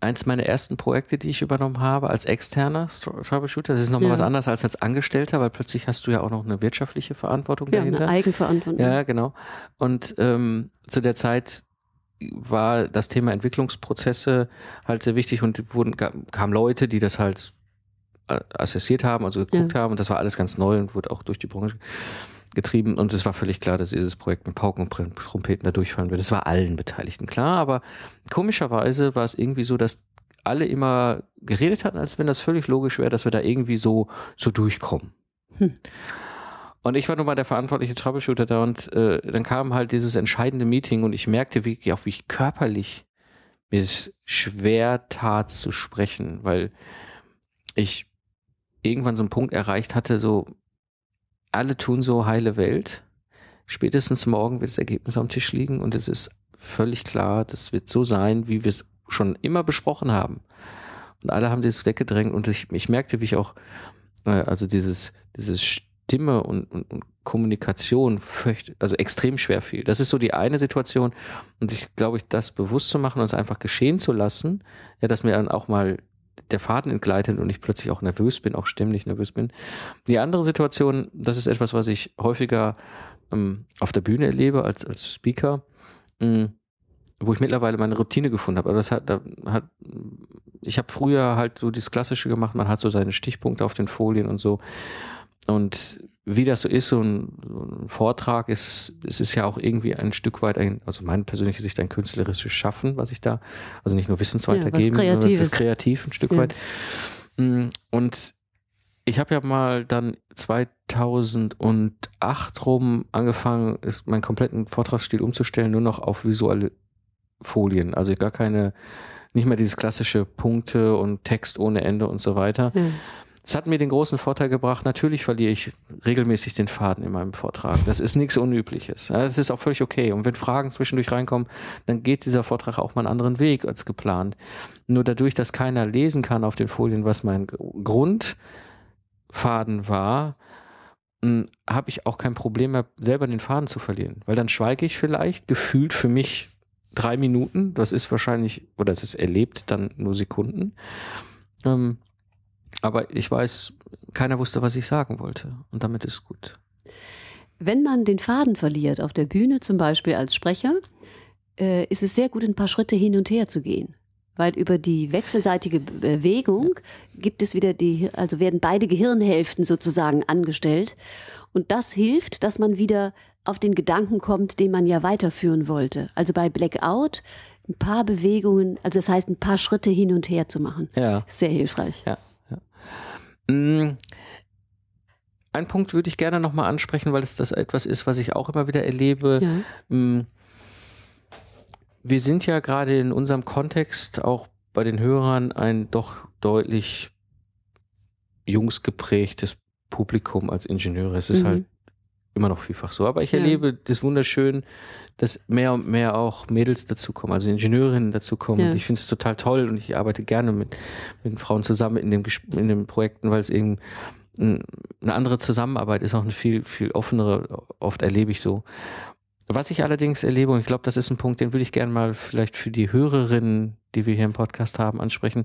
eins meiner ersten Projekte, die ich übernommen habe als externer Troubleshooter. Das ist nochmal ja. was anderes als als Angestellter, weil plötzlich hast du ja auch noch eine wirtschaftliche Verantwortung ja, dahinter. Eine Eigenverantwortung. Ja, genau. Und ähm, zu der Zeit war das Thema Entwicklungsprozesse halt sehr wichtig und wurden kamen Leute, die das halt assessiert haben, also geguckt ja. haben. Und das war alles ganz neu und wurde auch durch die Branche getrieben. Und es war völlig klar, dass dieses Projekt mit Pauken und Trompeten da durchfallen wird. Das war allen Beteiligten klar. Aber komischerweise war es irgendwie so, dass alle immer geredet hatten, als wenn das völlig logisch wäre, dass wir da irgendwie so, so durchkommen. Hm. Und ich war nun mal der verantwortliche Troubleshooter da und äh, dann kam halt dieses entscheidende Meeting und ich merkte wirklich auch, wie ich körperlich mir es schwer tat zu sprechen, weil ich irgendwann so einen Punkt erreicht hatte, so alle tun so heile Welt. Spätestens morgen wird das Ergebnis am Tisch liegen und es ist völlig klar, das wird so sein, wie wir es schon immer besprochen haben. Und alle haben das weggedrängt und ich, ich merkte, wie ich auch, äh, also dieses, dieses Stimme und, und, und Kommunikation fürcht, also extrem schwer fiel. Das ist so die eine Situation und ich glaube, ich das bewusst zu machen und es einfach geschehen zu lassen, ja, dass mir dann auch mal der Faden entgleitet und ich plötzlich auch nervös bin, auch stimmlich nervös bin. Die andere Situation, das ist etwas, was ich häufiger ähm, auf der Bühne erlebe als, als Speaker. Ähm, wo ich mittlerweile meine Routine gefunden habe. Aber das hat, da hat ich habe früher halt so das Klassische gemacht, man hat so seine Stichpunkte auf den Folien und so. Und wie das so ist, so ein, so ein Vortrag ist, es ist ja auch irgendwie ein Stück weit ein, also meine persönliche Sicht, ein künstlerisches Schaffen, was ich da, also nicht nur Wissens weitergeben, ja, sondern das kreativ ein Stück ja. weit. Mm, und ich habe ja mal dann 2008 rum angefangen, ist meinen kompletten Vortragsstil umzustellen, nur noch auf visuelle Folien, also gar keine, nicht mehr dieses klassische Punkte und Text ohne Ende und so weiter. Mhm. Es hat mir den großen Vorteil gebracht, natürlich verliere ich regelmäßig den Faden in meinem Vortrag. Das ist nichts Unübliches. Das ist auch völlig okay. Und wenn Fragen zwischendurch reinkommen, dann geht dieser Vortrag auch mal einen anderen Weg als geplant. Nur dadurch, dass keiner lesen kann auf den Folien, was mein Grundfaden war, hm, habe ich auch kein Problem mehr, selber den Faden zu verlieren. Weil dann schweige ich vielleicht gefühlt für mich drei Minuten. Das ist wahrscheinlich, oder es ist erlebt dann nur Sekunden. Ähm, aber ich weiß, keiner wusste, was ich sagen wollte. Und damit ist gut. Wenn man den Faden verliert, auf der Bühne zum Beispiel als Sprecher, äh, ist es sehr gut, ein paar Schritte hin und her zu gehen. Weil über die wechselseitige Bewegung gibt es wieder die, also werden beide Gehirnhälften sozusagen angestellt. Und das hilft, dass man wieder auf den Gedanken kommt, den man ja weiterführen wollte. Also bei Blackout ein paar Bewegungen, also das heißt ein paar Schritte hin und her zu machen. Ja. Sehr hilfreich. Ja. Mm, ein Punkt würde ich gerne nochmal ansprechen, weil es das etwas ist, was ich auch immer wieder erlebe. Ja. Mm, wir sind ja gerade in unserem Kontext auch bei den Hörern ein doch deutlich jungsgeprägtes Publikum als Ingenieure. Es ist mhm. halt immer noch vielfach so. Aber ich ja. erlebe das wunderschön, dass mehr und mehr auch Mädels dazukommen, also Ingenieurinnen dazukommen. Ja. Und ich finde es total toll und ich arbeite gerne mit, mit Frauen zusammen in, dem, in den Projekten, weil es eben eine andere Zusammenarbeit ist, auch eine viel, viel offenere, oft erlebe ich so. Was ich allerdings erlebe, und ich glaube, das ist ein Punkt, den würde ich gerne mal vielleicht für die Hörerinnen, die wir hier im Podcast haben, ansprechen.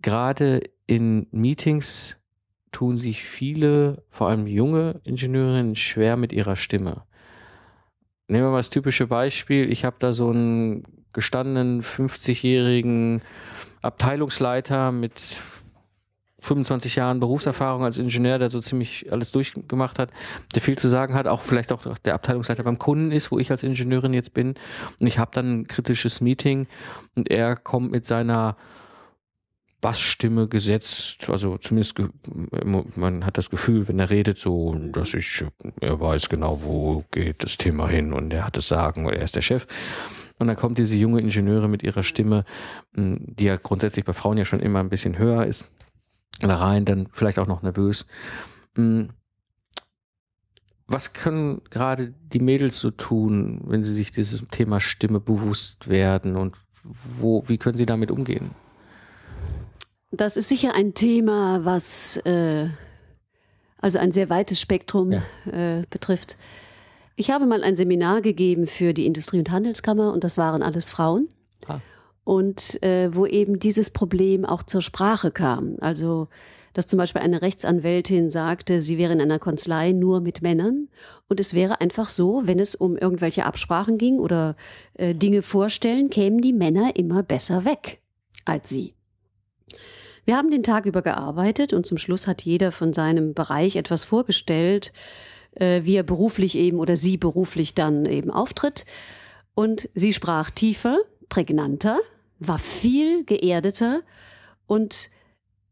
Gerade in Meetings tun sich viele, vor allem junge Ingenieurinnen, schwer mit ihrer Stimme. Nehmen wir mal das typische Beispiel. Ich habe da so einen gestandenen 50-jährigen Abteilungsleiter mit 25 Jahren Berufserfahrung als Ingenieur, der so ziemlich alles durchgemacht hat, der viel zu sagen hat, auch vielleicht auch der Abteilungsleiter beim Kunden ist, wo ich als Ingenieurin jetzt bin. Und ich habe dann ein kritisches Meeting und er kommt mit seiner Bassstimme gesetzt, also zumindest man hat das Gefühl, wenn er redet, so, dass ich, er weiß genau, wo geht das Thema hin und er hat es sagen oder er ist der Chef. Und dann kommt diese junge Ingenieure mit ihrer Stimme, die ja grundsätzlich bei Frauen ja schon immer ein bisschen höher ist, da rein, dann vielleicht auch noch nervös. Was können gerade die Mädels so tun, wenn sie sich dieses Thema Stimme bewusst werden und wo, wie können sie damit umgehen? Das ist sicher ein Thema, was äh, also ein sehr weites Spektrum ja. äh, betrifft. Ich habe mal ein Seminar gegeben für die Industrie- und Handelskammer und das waren alles Frauen. Ah. Und äh, wo eben dieses Problem auch zur Sprache kam. Also, dass zum Beispiel eine Rechtsanwältin sagte, sie wäre in einer Kanzlei nur mit Männern. Und es wäre einfach so, wenn es um irgendwelche Absprachen ging oder äh, Dinge vorstellen, kämen die Männer immer besser weg als sie. Wir haben den Tag über gearbeitet und zum Schluss hat jeder von seinem Bereich etwas vorgestellt, äh, wie er beruflich eben oder sie beruflich dann eben auftritt. Und sie sprach tiefer, prägnanter, war viel geerdeter und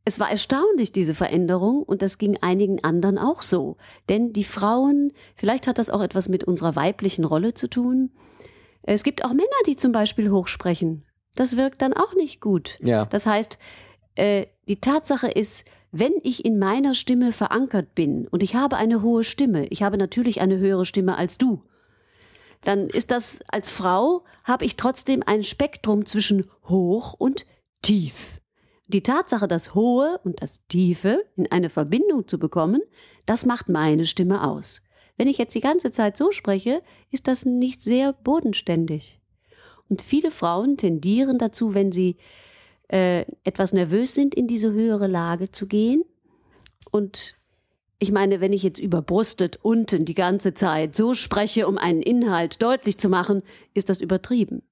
es war erstaunlich, diese Veränderung, und das ging einigen anderen auch so. Denn die Frauen, vielleicht hat das auch etwas mit unserer weiblichen Rolle zu tun. Es gibt auch Männer, die zum Beispiel hochsprechen. Das wirkt dann auch nicht gut. Ja. Das heißt, äh, die Tatsache ist, wenn ich in meiner Stimme verankert bin und ich habe eine hohe Stimme, ich habe natürlich eine höhere Stimme als du, dann ist das als Frau, habe ich trotzdem ein Spektrum zwischen hoch und tief. Die Tatsache, das Hohe und das Tiefe in eine Verbindung zu bekommen, das macht meine Stimme aus. Wenn ich jetzt die ganze Zeit so spreche, ist das nicht sehr bodenständig. Und viele Frauen tendieren dazu, wenn sie äh, etwas nervös sind, in diese höhere Lage zu gehen. Und ich meine, wenn ich jetzt überbrustet unten die ganze Zeit so spreche, um einen Inhalt deutlich zu machen, ist das übertrieben.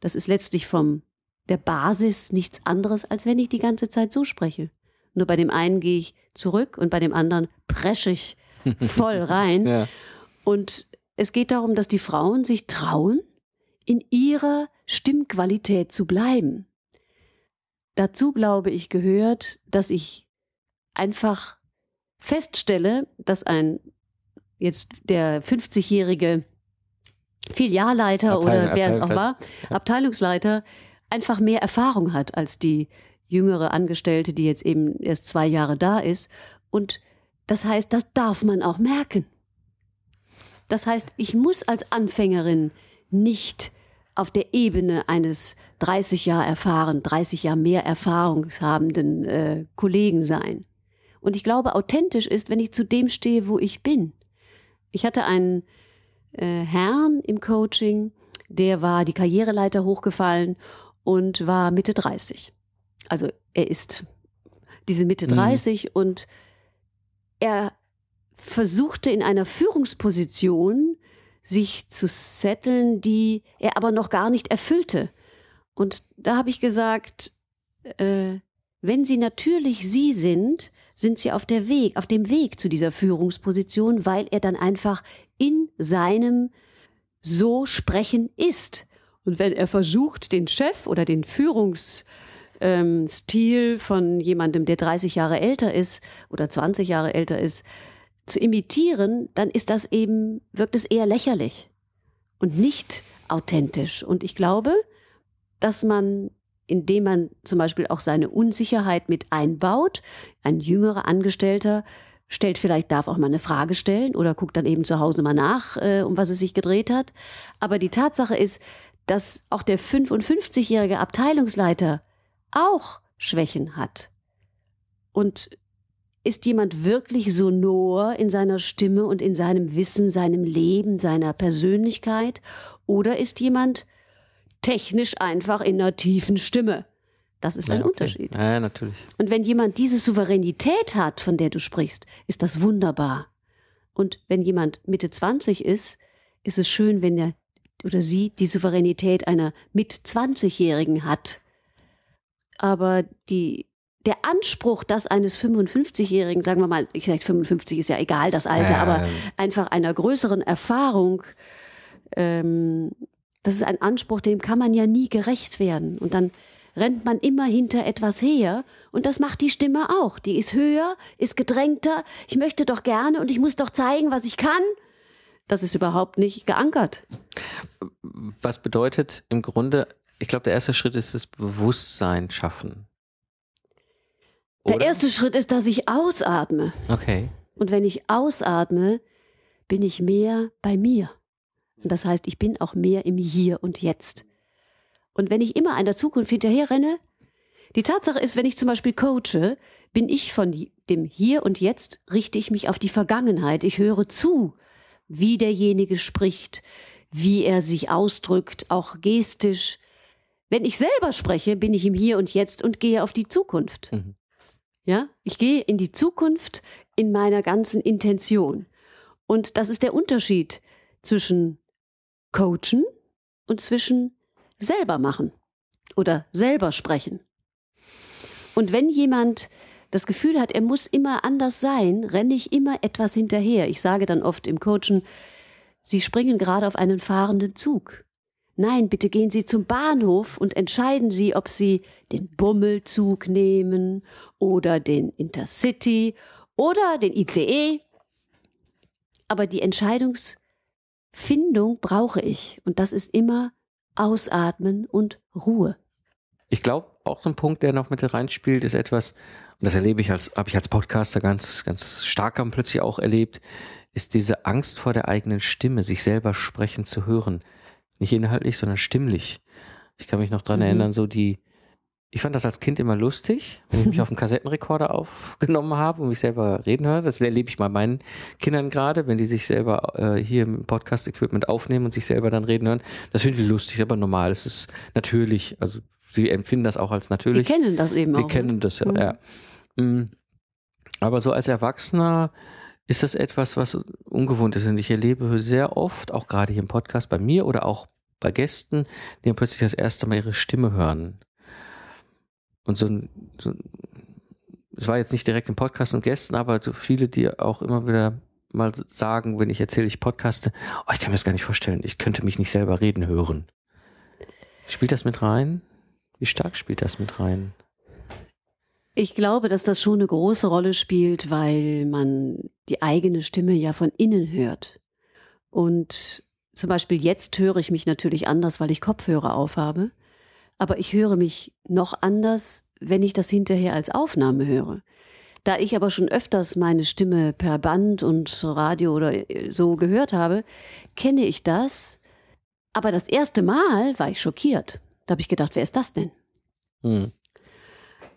Das ist letztlich vom der Basis nichts anderes, als wenn ich die ganze Zeit so spreche. Nur bei dem einen gehe ich zurück und bei dem anderen presche ich voll rein. ja. Und es geht darum, dass die Frauen sich trauen, in ihrer Stimmqualität zu bleiben. Dazu, glaube ich, gehört, dass ich einfach feststelle, dass ein jetzt der 50-jährige Filialleiter oder wer es auch war, Abteilungsleiter, einfach mehr Erfahrung hat als die jüngere Angestellte, die jetzt eben erst zwei Jahre da ist. Und das heißt, das darf man auch merken. Das heißt, ich muss als Anfängerin nicht auf der Ebene eines 30 Jahre erfahren, 30 Jahre mehr erfahrungshabenden äh, Kollegen sein. Und ich glaube, authentisch ist, wenn ich zu dem stehe, wo ich bin. Ich hatte einen äh, Herrn im Coaching, der war die Karriereleiter hochgefallen und war Mitte 30. Also er ist diese Mitte 30 mhm. und er versuchte in einer Führungsposition sich zu setteln, die er aber noch gar nicht erfüllte. Und da habe ich gesagt, äh, wenn Sie natürlich Sie sind, sind Sie auf der Weg, auf dem Weg zu dieser Führungsposition, weil er dann einfach in seinem so sprechen ist. Und wenn er versucht, den Chef oder den Führungsstil ähm, von jemandem, der 30 Jahre älter ist oder 20 Jahre älter ist, zu imitieren, dann ist das eben, wirkt es eher lächerlich und nicht authentisch. Und ich glaube, dass man, indem man zum Beispiel auch seine Unsicherheit mit einbaut, ein jüngerer Angestellter stellt vielleicht, darf auch mal eine Frage stellen oder guckt dann eben zu Hause mal nach, äh, um was es sich gedreht hat. Aber die Tatsache ist, dass auch der 55-jährige Abteilungsleiter auch Schwächen hat. Und ist jemand wirklich sonor in seiner Stimme und in seinem Wissen, seinem Leben, seiner Persönlichkeit? Oder ist jemand technisch einfach in einer tiefen Stimme? Das ist ein okay. Unterschied. Ja, natürlich. Und wenn jemand diese Souveränität hat, von der du sprichst, ist das wunderbar. Und wenn jemand Mitte 20 ist, ist es schön, wenn er oder sie die Souveränität einer mit 20-Jährigen hat. Aber die der Anspruch, dass eines 55-Jährigen, sagen wir mal, ich sage 55 ist ja egal, das Alter, ähm. aber einfach einer größeren Erfahrung, ähm, das ist ein Anspruch, dem kann man ja nie gerecht werden. Und dann rennt man immer hinter etwas her und das macht die Stimme auch. Die ist höher, ist gedrängter, ich möchte doch gerne und ich muss doch zeigen, was ich kann. Das ist überhaupt nicht geankert. Was bedeutet im Grunde, ich glaube, der erste Schritt ist das Bewusstsein schaffen. Der erste Schritt ist, dass ich ausatme. Okay. Und wenn ich ausatme, bin ich mehr bei mir. Und das heißt, ich bin auch mehr im Hier und Jetzt. Und wenn ich immer einer Zukunft hinterher renne, die Tatsache ist, wenn ich zum Beispiel coache, bin ich von dem Hier und Jetzt, richte ich mich auf die Vergangenheit. Ich höre zu, wie derjenige spricht, wie er sich ausdrückt, auch gestisch. Wenn ich selber spreche, bin ich im Hier und Jetzt und gehe auf die Zukunft. Mhm. Ja, ich gehe in die Zukunft in meiner ganzen Intention. Und das ist der Unterschied zwischen Coachen und zwischen selber machen oder selber sprechen. Und wenn jemand das Gefühl hat, er muss immer anders sein, renne ich immer etwas hinterher. Ich sage dann oft im Coachen, Sie springen gerade auf einen fahrenden Zug. Nein, bitte gehen Sie zum Bahnhof und entscheiden Sie, ob Sie den Bummelzug nehmen oder den Intercity oder den ICE. Aber die Entscheidungsfindung brauche ich und das ist immer Ausatmen und Ruhe. Ich glaube, auch so ein Punkt, der noch mit reinspielt, ist etwas, und das erlebe ich als, habe ich als Podcaster ganz, ganz stark plötzlich auch erlebt, ist diese Angst vor der eigenen Stimme, sich selber sprechen zu hören. Nicht inhaltlich, sondern stimmlich. Ich kann mich noch dran mhm. erinnern, so die, ich fand das als Kind immer lustig, wenn ich mich auf dem Kassettenrekorder aufgenommen habe und mich selber reden höre. Das erlebe ich bei meinen Kindern gerade, wenn die sich selber äh, hier im Podcast-Equipment aufnehmen und sich selber dann reden hören. Das finde ich lustig, aber normal. Es ist natürlich. Also sie empfinden das auch als natürlich. Die kennen das eben die auch. Die kennen ne? das ja, mhm. ja. Mm. Aber so als Erwachsener ist das etwas, was ungewohnt ist. Und ich erlebe sehr oft, auch gerade hier im Podcast bei mir oder auch bei Gästen, die dann plötzlich das erste Mal ihre Stimme hören. Und so ein, so, es war jetzt nicht direkt im Podcast und Gästen, aber so viele, die auch immer wieder mal sagen, wenn ich erzähle, ich podcaste, oh, ich kann mir das gar nicht vorstellen, ich könnte mich nicht selber reden hören. Spielt das mit rein? Wie stark spielt das mit rein? Ich glaube, dass das schon eine große Rolle spielt, weil man die eigene Stimme ja von innen hört. Und zum Beispiel jetzt höre ich mich natürlich anders, weil ich Kopfhörer aufhabe. Aber ich höre mich noch anders, wenn ich das hinterher als Aufnahme höre. Da ich aber schon öfters meine Stimme per Band und Radio oder so gehört habe, kenne ich das. Aber das erste Mal war ich schockiert. Da habe ich gedacht, wer ist das denn? Hm.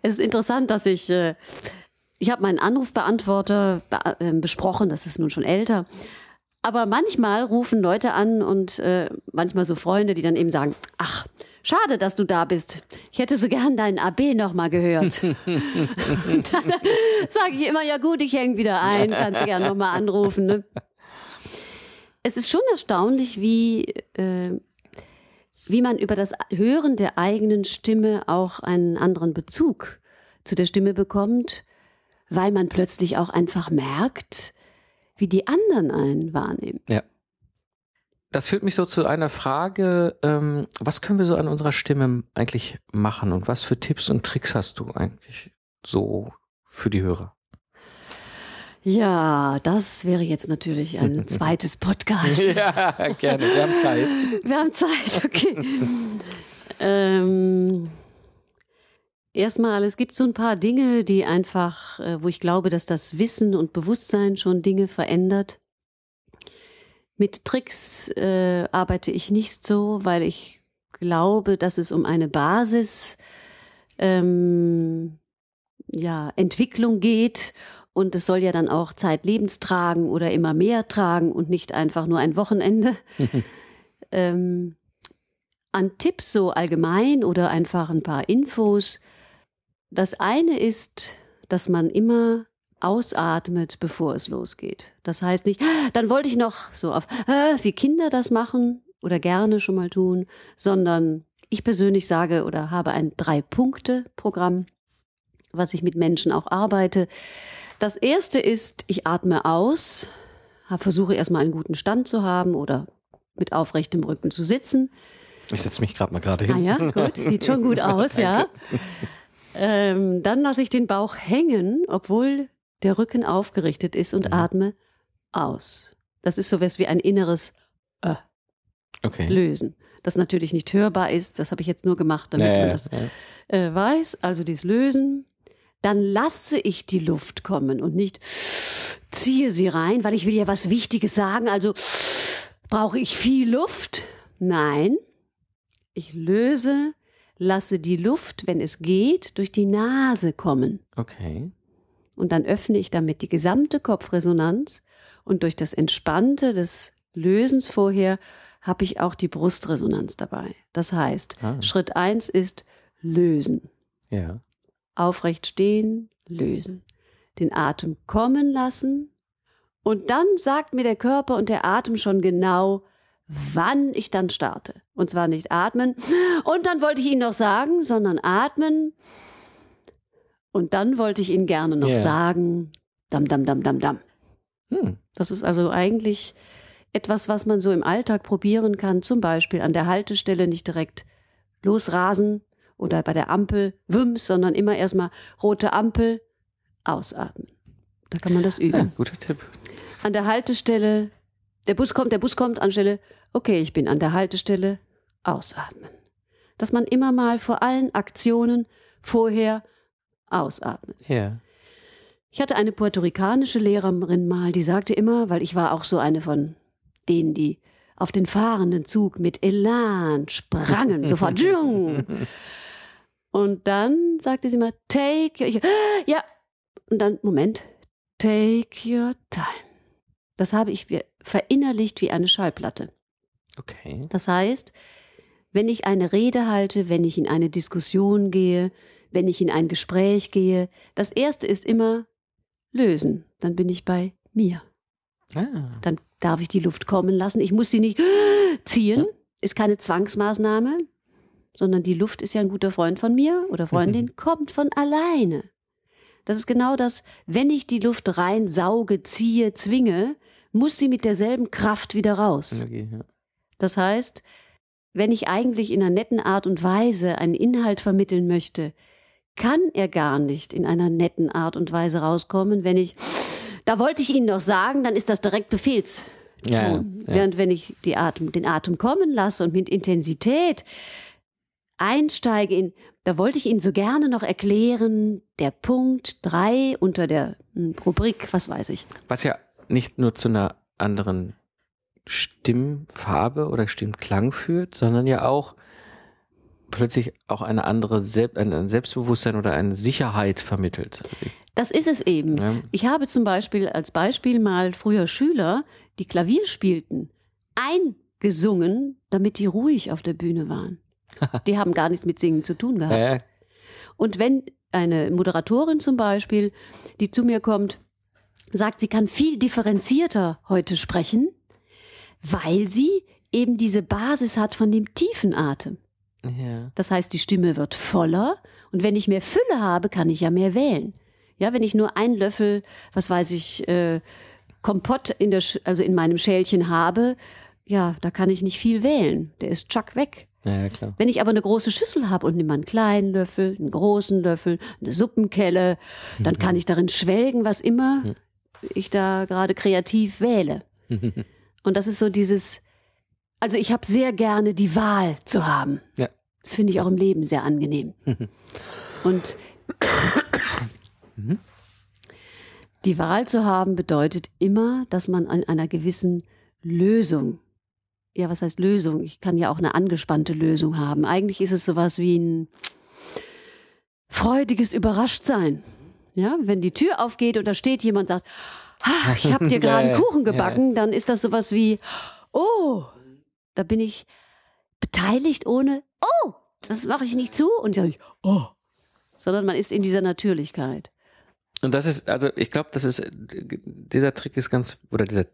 Es ist interessant, dass ich, äh, ich habe meinen Anrufbeantworter be äh, besprochen, das ist nun schon älter. Aber manchmal rufen Leute an und äh, manchmal so Freunde, die dann eben sagen, ach, Schade, dass du da bist. Ich hätte so gern deinen AB noch mal gehört. dann sage ich immer, ja gut, ich hänge wieder ein, kannst du gern noch mal anrufen. Ne? Es ist schon erstaunlich, wie, äh, wie man über das Hören der eigenen Stimme auch einen anderen Bezug zu der Stimme bekommt, weil man plötzlich auch einfach merkt, wie die anderen einen wahrnehmen. Ja das führt mich so zu einer Frage, ähm, was können wir so an unserer Stimme eigentlich machen und was für Tipps und Tricks hast du eigentlich so für die Hörer? Ja, das wäre jetzt natürlich ein zweites Podcast. ja, gerne. Wir haben Zeit. Wir haben Zeit, okay. ähm, erstmal, es gibt so ein paar Dinge, die einfach, äh, wo ich glaube, dass das Wissen und Bewusstsein schon Dinge verändert. Mit Tricks äh, arbeite ich nicht so, weil ich glaube, dass es um eine Basis ähm, ja, Entwicklung geht und es soll ja dann auch zeitlebens tragen oder immer mehr tragen und nicht einfach nur ein Wochenende. ähm, an Tipps so allgemein oder einfach ein paar Infos. Das eine ist, dass man immer ausatmet, bevor es losgeht. Das heißt nicht, dann wollte ich noch so auf, äh, wie Kinder das machen oder gerne schon mal tun, sondern ich persönlich sage oder habe ein Drei-Punkte-Programm, was ich mit Menschen auch arbeite. Das erste ist, ich atme aus, versuche erstmal einen guten Stand zu haben oder mit aufrechtem Rücken zu sitzen. Ich setze mich gerade mal gerade hin. Ah ja, gut, sieht schon gut aus, ja. Ähm, dann lasse ich den Bauch hängen, obwohl der Rücken aufgerichtet ist und mhm. atme aus. Das ist so was wie ein inneres äh, okay. Lösen. Das natürlich nicht hörbar ist, das habe ich jetzt nur gemacht, damit naja, man das ja. äh, weiß. Also dieses Lösen. Dann lasse ich die Luft kommen und nicht ziehe sie rein, weil ich will ja was Wichtiges sagen. Also brauche ich viel Luft? Nein. Ich löse, lasse die Luft, wenn es geht, durch die Nase kommen. Okay und dann öffne ich damit die gesamte Kopfresonanz und durch das Entspannte des Lösens vorher habe ich auch die Brustresonanz dabei. Das heißt, ah. Schritt eins ist lösen. Ja. Aufrecht stehen, lösen. Den Atem kommen lassen und dann sagt mir der Körper und der Atem schon genau, wann ich dann starte. Und zwar nicht atmen und dann wollte ich Ihnen noch sagen, sondern atmen und dann wollte ich Ihnen gerne noch yeah. sagen, dam, dam, dam, dam, dam. Hm. Das ist also eigentlich etwas, was man so im Alltag probieren kann. Zum Beispiel an der Haltestelle nicht direkt losrasen oder bei der Ampel wümms, sondern immer erstmal rote Ampel, ausatmen. Da kann man das üben. Ja, guter Tipp. An der Haltestelle, der Bus kommt, der Bus kommt, anstelle, okay, ich bin an der Haltestelle, ausatmen. Dass man immer mal vor allen Aktionen vorher ausatmet. Ja. Ich hatte eine puerto-ricanische Lehrerin mal, die sagte immer, weil ich war auch so eine von denen, die auf den fahrenden Zug mit Elan sprangen, sofort. Und dann sagte sie mal, take your, ja, und dann, Moment, take your time. Das habe ich verinnerlicht wie eine Schallplatte. Okay. Das heißt, wenn ich eine Rede halte, wenn ich in eine Diskussion gehe, wenn ich in ein Gespräch gehe. Das erste ist immer lösen. Dann bin ich bei mir. Ah. Dann darf ich die Luft kommen lassen. Ich muss sie nicht ziehen, ist keine Zwangsmaßnahme, sondern die Luft ist ja ein guter Freund von mir oder Freundin, kommt von alleine. Das ist genau das, wenn ich die Luft rein sauge, ziehe, zwinge, muss sie mit derselben Kraft wieder raus. Okay, ja. Das heißt, wenn ich eigentlich in einer netten Art und Weise einen Inhalt vermitteln möchte, kann er gar nicht in einer netten Art und Weise rauskommen, wenn ich, da wollte ich Ihnen noch sagen, dann ist das direkt Befehls. Ja, ja. Während wenn ich Atem, den Atem kommen lasse und mit Intensität einsteige in, da wollte ich Ihnen so gerne noch erklären, der Punkt 3 unter der hm, Rubrik, was weiß ich. Was ja nicht nur zu einer anderen Stimmfarbe oder Stimmklang führt, sondern ja auch plötzlich auch eine andere Sel ein Selbstbewusstsein oder eine Sicherheit vermittelt. Also Das ist es eben. ja, Ich habe zum Beispiel als Beispiel mal früher Schüler, die Klavier spielten, eingesungen, damit die ruhig auf der Bühne waren. Die haben gar nichts mit Singen zu tun gehabt. äh, Und wenn eine Moderatorin zum Beispiel, die zu mir kommt, sagt, sie kann viel differenzierter heute sprechen, weil sie eben diese Basis hat von dem tiefen Atem. ja. Das heißt, die Stimme wird voller und wenn ich mehr Fülle habe, kann ich ja mehr wählen. Ja, wenn ich nur einen Löffel, was weiß ich, äh, Kompott in der, also in meinem Schälchen habe, ja, da kann ich nicht viel wählen. Der ist tschack weg. Ja, klar. Wenn ich aber eine große Schüssel habe und nehme einen kleinen Löffel, einen großen Löffel, eine Suppenkelle, dann kann ich darin schwelgen, was immer ich da gerade kreativ wähle. Und das ist so dieses, also ich habe sehr gerne die Wahl zu haben. Ja. Das finde ich auch im Leben sehr angenehm. Und die Wahl zu haben bedeutet immer, dass man an einer gewissen Lösung, ja, was heißt Lösung? Ich kann ja auch eine angespannte Lösung haben. Eigentlich ist es sowas wie ein freudiges Überraschtsein. Ja, wenn die Tür aufgeht und da steht jemand und sagt, ah, ich habe dir Ja, gerade ja, einen Kuchen ja. gebacken, dann ist das sowas wie, oh, da bin ich beteiligt ohne, oh, das mache ich nicht zu und dann, oh, sondern man ist in dieser Natürlichkeit. Und das ist, also ich glaube, das ist, dieser Trick ist ganz, oder dieser,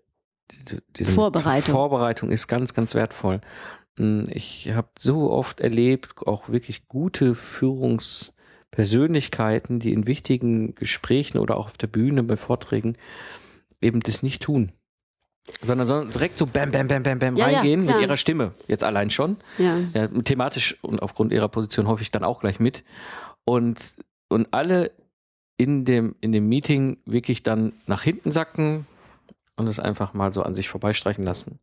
diese, Vorbereitung. Vorbereitung ist ganz, ganz wertvoll. Hm, Ich habe so oft erlebt, auch wirklich gute Führungspersönlichkeiten, die in wichtigen Gesprächen oder auch auf der Bühne bei Vorträgen eben das nicht tun. Sondern, sondern direkt so bam, bam, bam, bam, bam Ja, ja, reingehen mit klar. ihrer Stimme. Jetzt allein schon. Ja. Ja, thematisch und aufgrund ihrer Position hoffe ich dann auch gleich mit. Und, und alle in dem, in dem Meeting wirklich dann nach hinten sacken und es einfach mal so an sich vorbeistreichen lassen.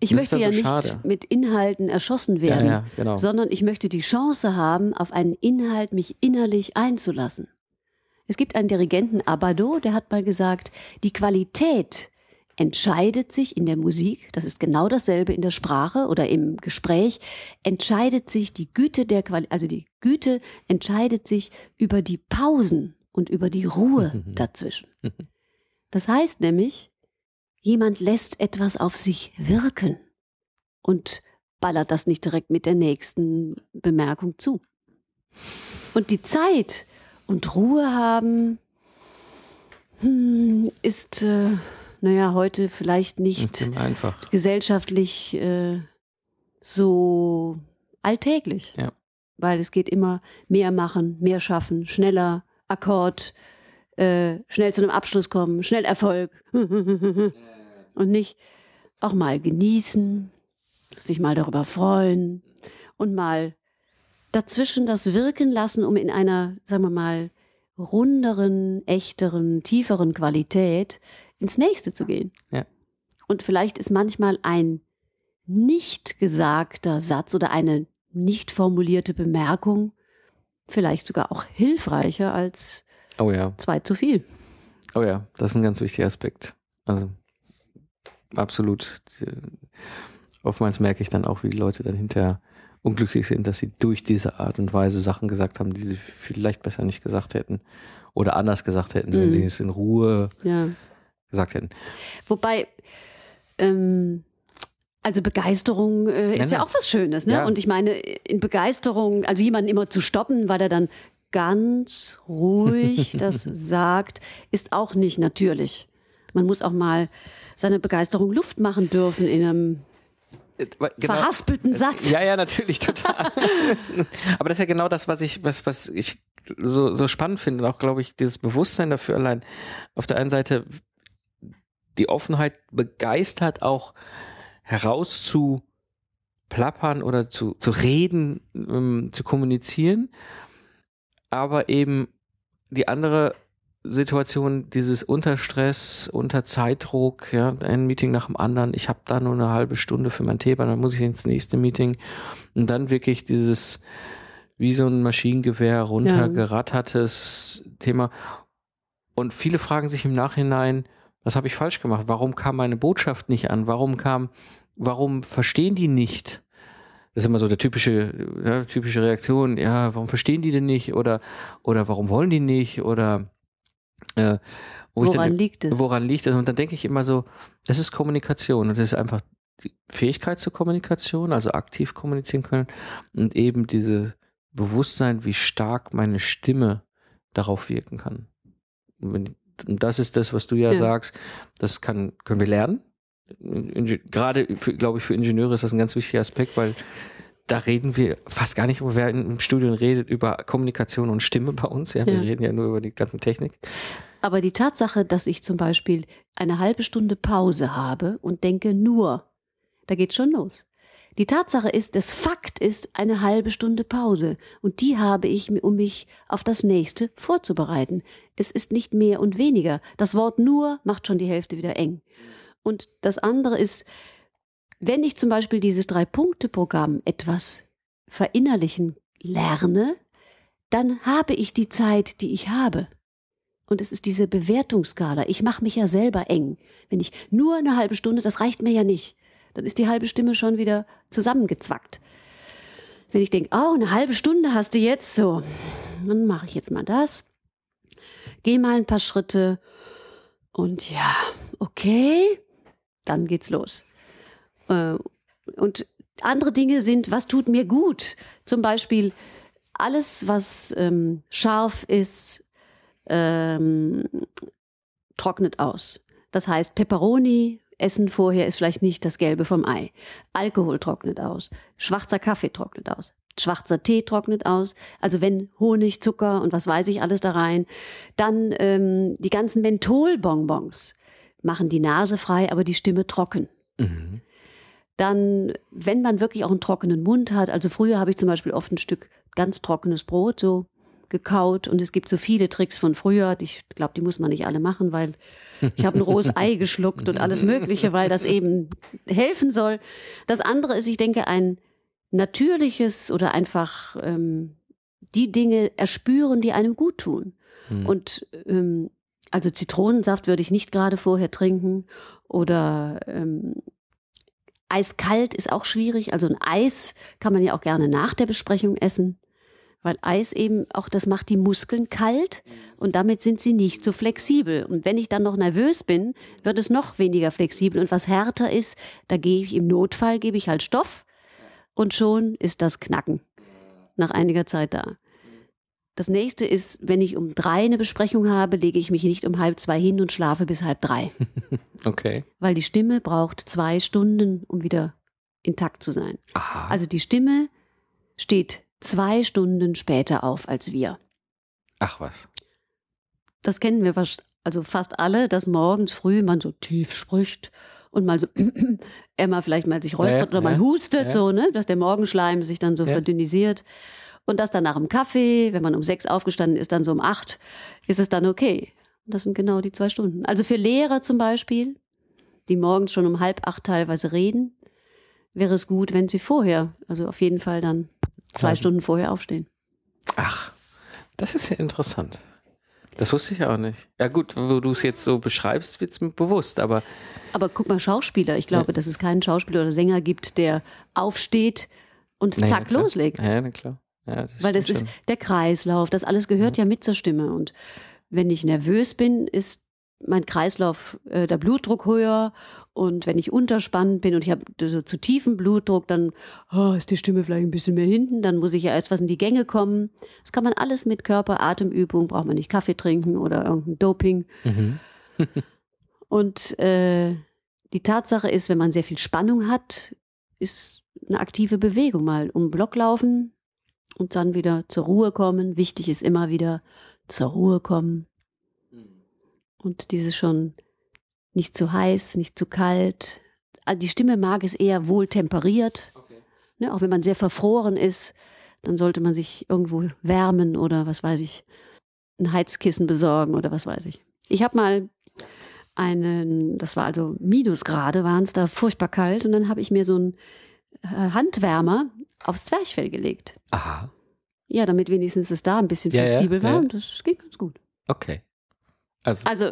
Ich Das möchte ja so nicht schade. mit Inhalten erschossen werden, Ja, ja, genau. sondern ich möchte die Chance haben, auf einen Inhalt mich innerlich einzulassen. Es gibt einen Dirigenten Abado, der hat mal gesagt, die Qualität entscheidet sich in der Musik, das ist genau dasselbe in der Sprache oder im Gespräch, entscheidet sich die Güte der Qualität, also die Güte entscheidet sich über die Pausen und über die Ruhe dazwischen. Das heißt nämlich, jemand lässt etwas auf sich wirken und ballert das nicht direkt mit der nächsten Bemerkung zu. Und die Zeit und Ruhe haben hm, ist, äh, naja, heute vielleicht nicht Nicht einfach. gesellschaftlich äh, so alltäglich. Ja. Weil es geht immer mehr machen, mehr schaffen, schneller, Akkord, äh, schnell zu einem Abschluss kommen, schnell Erfolg. und nicht auch mal genießen, sich mal darüber freuen und mal dazwischen das wirken lassen, um in einer, sagen wir mal, runderen, echteren, tieferen Qualität ins nächste zu gehen. Ja. Und vielleicht ist manchmal ein nicht gesagter Satz oder eine nicht formulierte Bemerkung vielleicht sogar auch hilfreicher als Oh ja, zwei zu viel. oh ja, das ist ein ganz wichtiger Aspekt. Also absolut. Oftmals merke ich dann auch, wie die Leute dann hinterher unglücklich sind, dass sie durch diese Art und Weise Sachen gesagt haben, die sie vielleicht besser nicht gesagt hätten oder anders gesagt hätten, wenn Mhm. sie es in Ruhe Ja. gesagt hätten. Wobei, ähm, also Begeisterung äh, ist Nein, ja nein. auch was Schönes, ne? Ja. Und ich meine, in Begeisterung, also jemanden immer zu stoppen, weil er dann ganz ruhig das sagt, ist auch nicht natürlich. Man muss auch mal seine Begeisterung Luft machen dürfen in einem genau, verhaspelten Satz. Ja, ja, natürlich, total. Aber das ist ja genau das, was ich, was, was ich so, so spannend finde. Und auch, glaube ich, dieses Bewusstsein dafür allein. Auf der einen Seite die Offenheit begeistert, auch herauszuplappern oder zu, zu reden, ähm, zu kommunizieren. Aber eben die andere Situation, dieses Unterstress, unter Zeitdruck, ja, ein Meeting nach dem anderen, ich habe da nur eine halbe Stunde für mein Thema, dann muss ich ins nächste Meeting und dann wirklich dieses wie so ein Maschinengewehr runtergerattertes ja. Thema. Und viele fragen sich im Nachhinein, was habe ich falsch gemacht? Warum kam meine Botschaft nicht an? Warum kam, warum verstehen die nicht? Das ist immer so der typische, ja, typische Reaktion. Ja, warum verstehen die denn nicht? Oder, oder warum wollen die nicht? Oder äh, wo woran dann, liegt es? Woran liegt es? Und dann denke ich immer so, das ist Kommunikation und das ist einfach die Fähigkeit zur Kommunikation, also aktiv kommunizieren können und eben diese Bewusstsein, wie stark meine Stimme darauf wirken kann. Und das ist das, was du ja, ja. sagst, das kann, können wir lernen. Gerade, glaube ich, für Ingenieure ist das ein ganz wichtiger Aspekt, weil da reden wir fast gar nicht, wer im Studium redet über Kommunikation und Stimme bei uns. Ja, wir ja. reden ja nur über die ganze Technik. Aber die Tatsache, dass ich zum Beispiel eine halbe Stunde Pause habe und denke nur, da geht schon los. Die Tatsache ist, das Fakt ist eine halbe Stunde Pause und die habe ich, um mich auf das nächste vorzubereiten. Es ist nicht mehr und weniger. Das Wort nur macht schon die Hälfte wieder eng. Und das andere ist, wenn ich zum Beispiel dieses Drei-Punkte-Programm etwas verinnerlichen lerne, dann habe ich die Zeit, die ich habe. Und es ist diese Bewertungsskala. Ich mache mich ja selber eng. Wenn ich nur eine halbe Stunde, das reicht mir ja nicht. Dann ist die halbe Stimme schon wieder zusammengezwackt. Wenn ich denke, oh, eine halbe Stunde hast du jetzt so, dann mache ich jetzt mal das. Geh mal ein paar Schritte und ja, okay, dann geht's los. Äh, und andere Dinge sind, was tut mir gut? Zum Beispiel alles, was ähm, scharf ist, ähm, trocknet aus. Das heißt, Peperoni essen vorher ist vielleicht nicht das Gelbe vom Ei. Alkohol trocknet aus. Schwarzer Kaffee trocknet aus. Schwarzer Tee trocknet aus. Also wenn Honig, Zucker und was weiß ich alles da rein. Dann ähm, die ganzen Mentholbonbons machen die Nase frei, aber die Stimme trocken. Mhm. Dann, wenn man wirklich auch einen trockenen Mund hat, also früher habe ich zum Beispiel oft ein Stück ganz trockenes Brot so gekaut und es gibt so viele Tricks von früher. Ich glaube, die muss man nicht alle machen, weil ich habe ein rohes Ei geschluckt und alles Mögliche, weil das eben helfen soll. Das andere ist, ich denke, ein natürliches oder einfach ähm, die Dinge erspüren, die einem gut tun. Hm. Und ähm, also Zitronensaft würde ich nicht gerade vorher trinken oder ähm, Eiskalt ist auch schwierig. Also ein Eis kann man ja auch gerne nach der Besprechung essen, weil Eis eben auch, das macht die Muskeln kalt und damit sind sie nicht so flexibel. Und wenn ich dann noch nervös bin, wird es noch weniger flexibel. Und was härter ist, da gehe ich im Notfall, gebe ich halt Stoff und schon ist das Knacken nach einiger Zeit da. Das nächste ist, wenn ich um drei eine Besprechung habe, lege ich mich nicht um halb zwei hin und schlafe bis halb drei. okay. Weil die Stimme braucht zwei Stunden, um wieder intakt zu sein. Aha. Also die Stimme steht zwei Stunden später auf als wir. Ach was. Das kennen wir also fast alle, dass morgens früh man so tief spricht und mal so mal vielleicht mal sich räuspert ja, oder mal hustet, ja. so, ne, dass der Morgenschleim sich dann so ja. verdünnisiert. Und das dann nach dem Kaffee, wenn man um sechs aufgestanden ist, dann so um acht, ist es dann okay. Und das sind genau die zwei Stunden. Also für Lehrer zum Beispiel, die morgens schon um halb acht teilweise reden, wäre es gut, wenn sie vorher, also auf jeden Fall dann zwei Stunden vorher aufstehen. Ach, das ist ja interessant. Das wusste ich auch nicht. Ja gut, wo du es jetzt so beschreibst, wird es mir bewusst, aber... Aber guck mal, Schauspieler. Ich glaube, ja. dass es keinen Schauspieler oder Sänger gibt, der aufsteht und zack, naja, loslegt. Ja, na klar. Ja, das Weil das ist schon. der Kreislauf, das alles gehört ja. ja mit zur Stimme. Und wenn ich nervös bin, ist mein Kreislauf, äh, der Blutdruck höher und wenn ich unterspannt bin und ich habe so zu tiefen Blutdruck, dann oh, ist die Stimme vielleicht ein bisschen mehr hinten, dann muss ich ja etwas in die Gänge kommen. Das kann man alles mit Körper, Atemübung, braucht man nicht Kaffee trinken oder irgendein Doping. Mhm. und äh, die Tatsache ist, wenn man sehr viel Spannung hat, ist eine aktive Bewegung mal. Um Block laufen und dann wieder zur Ruhe kommen. Wichtig ist immer wieder zur Ruhe kommen. Und dieses schon nicht zu heiß, nicht zu kalt. Also die Stimme mag es eher wohl temperiert. Okay. Ne, auch wenn man sehr verfroren ist, dann sollte man sich irgendwo wärmen oder was weiß ich, ein Heizkissen besorgen oder was weiß ich. Ich habe mal einen, das war also Minusgrade, waren es da furchtbar kalt und dann habe ich mir so einen äh, Handwärmer aufs Zwerchfell gelegt. Aha. Ja, damit wenigstens es da ein bisschen flexibel ja, ja, war und das ging ganz gut. Okay. Also, also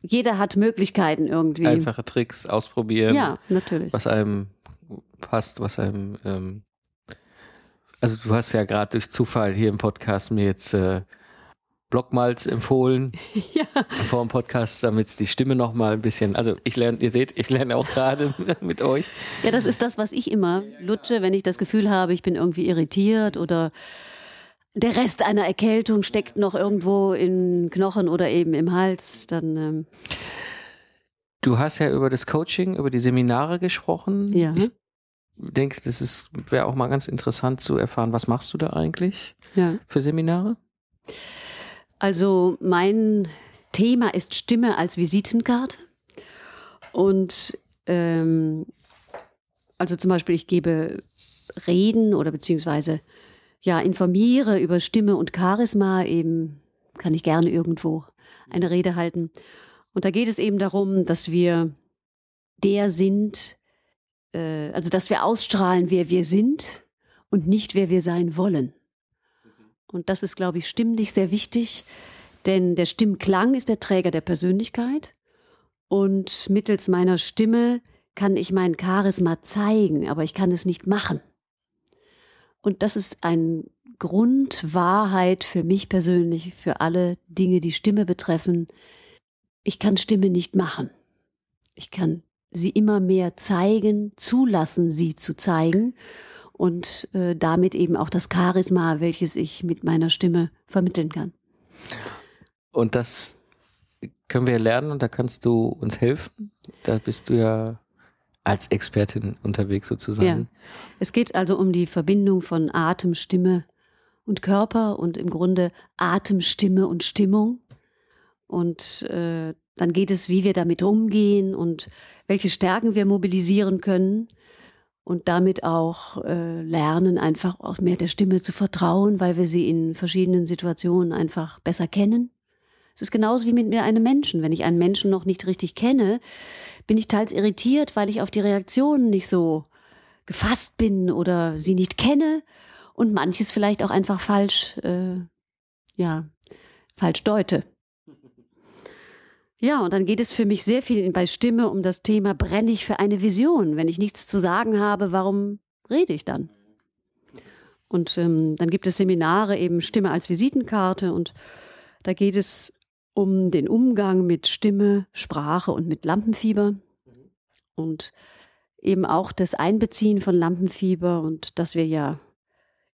jeder hat Möglichkeiten irgendwie. Einfache Tricks ausprobieren. Ja, natürlich. Was einem passt, was einem. Ähm, also du hast ja gerade durch Zufall hier im Podcast mir jetzt äh, Blockmalz empfohlen ja. vor dem Podcast, damit die Stimme noch mal ein bisschen. Also ich lerne, ihr seht, ich lerne auch gerade mit euch. Ja, das ist das, was ich immer lutsche, wenn ich das Gefühl habe, ich bin irgendwie irritiert oder der Rest einer Erkältung steckt noch irgendwo in Knochen oder eben im Hals, dann. Ähm du hast ja über das Coaching, über die Seminare gesprochen. Ja. Ich denke, das wäre auch mal ganz interessant zu erfahren, was machst du da eigentlich ja. für Seminare? Also mein Thema ist Stimme als Visitenkarte. Und ähm, also zum Beispiel, ich gebe Reden oder beziehungsweise ja, informiere über Stimme und Charisma, eben kann ich gerne irgendwo eine Rede halten. Und da geht es eben darum, dass wir der sind, äh, also dass wir ausstrahlen, wer wir sind und nicht wer wir sein wollen. Und das ist, glaube ich, stimmlich sehr wichtig, denn der Stimmklang ist der Träger der Persönlichkeit. Und mittels meiner Stimme kann ich mein Charisma zeigen, aber ich kann es nicht machen. Und das ist ein Grundwahrheit für mich persönlich, für alle Dinge, die Stimme betreffen. Ich kann Stimme nicht machen. Ich kann sie immer mehr zeigen, zulassen, sie zu zeigen und äh, damit eben auch das Charisma, welches ich mit meiner Stimme vermitteln kann. Und das können wir lernen und da kannst du uns helfen. Da bist du ja als Expertin unterwegs sozusagen. Ja. Es geht also um die Verbindung von Atem, Stimme und Körper und im Grunde Atem, Stimme und Stimmung. Und äh, dann geht es, wie wir damit umgehen und welche Stärken wir mobilisieren können und damit auch äh, lernen, einfach auch mehr der Stimme zu vertrauen, weil wir sie in verschiedenen Situationen einfach besser kennen. Es ist genauso wie mit mir einem Menschen. Wenn ich einen Menschen noch nicht richtig kenne, bin ich teils irritiert, weil ich auf die Reaktionen nicht so gefasst bin oder sie nicht kenne und manches vielleicht auch einfach falsch, äh, ja, falsch deute. Ja, und dann geht es für mich sehr viel bei Stimme um das Thema, brenne ich für eine Vision? Wenn ich nichts zu sagen habe, warum rede ich dann? Und ähm, dann gibt es Seminare, eben Stimme als Visitenkarte und da geht es um den Umgang mit Stimme, Sprache und mit Lampenfieber und eben auch das Einbeziehen von Lampenfieber und dass wir ja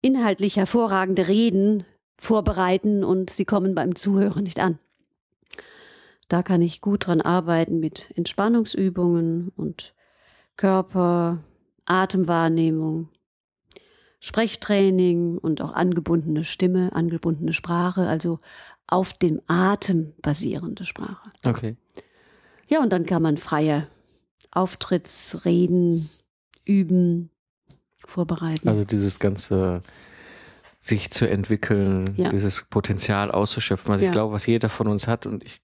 inhaltlich hervorragende Reden vorbereiten und sie kommen beim Zuhören nicht an. Da kann ich gut dran arbeiten mit Entspannungsübungen und Körper, Atemwahrnehmung, Sprechtraining und auch angebundene Stimme, angebundene Sprache, also auf dem Atem basierende Sprache. Okay. Ja, und dann kann man freie Auftrittsreden üben, vorbereiten. Also dieses ganze sich zu entwickeln, ja. dieses Potenzial auszuschöpfen. Also ja. ich glaube, was jeder von uns hat und ich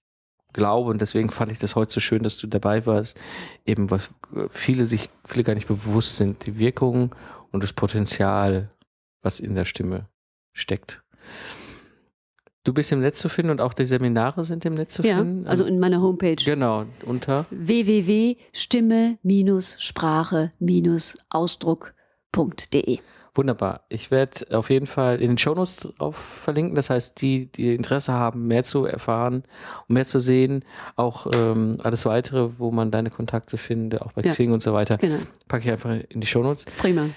glaube, und deswegen fand ich das heute so schön, dass du dabei warst, eben was viele sich, viele gar nicht bewusst sind, die Wirkung und das Potenzial, was in der Stimme steckt. Du bist im Netz zu finden und auch die Seminare sind im Netz zu ja, finden? Also in meiner Homepage. Genau, unter www.stimme-sprache-ausdruck.de. Wunderbar. Ich werde auf jeden Fall in den Shownotes drauf verlinken. Das heißt, die, die Interesse haben, mehr zu erfahren und mehr zu sehen, auch ähm, alles weitere, wo man deine Kontakte findet, auch bei ja. Xing und so weiter, genau. packe ich einfach in die Shownotes. Prima.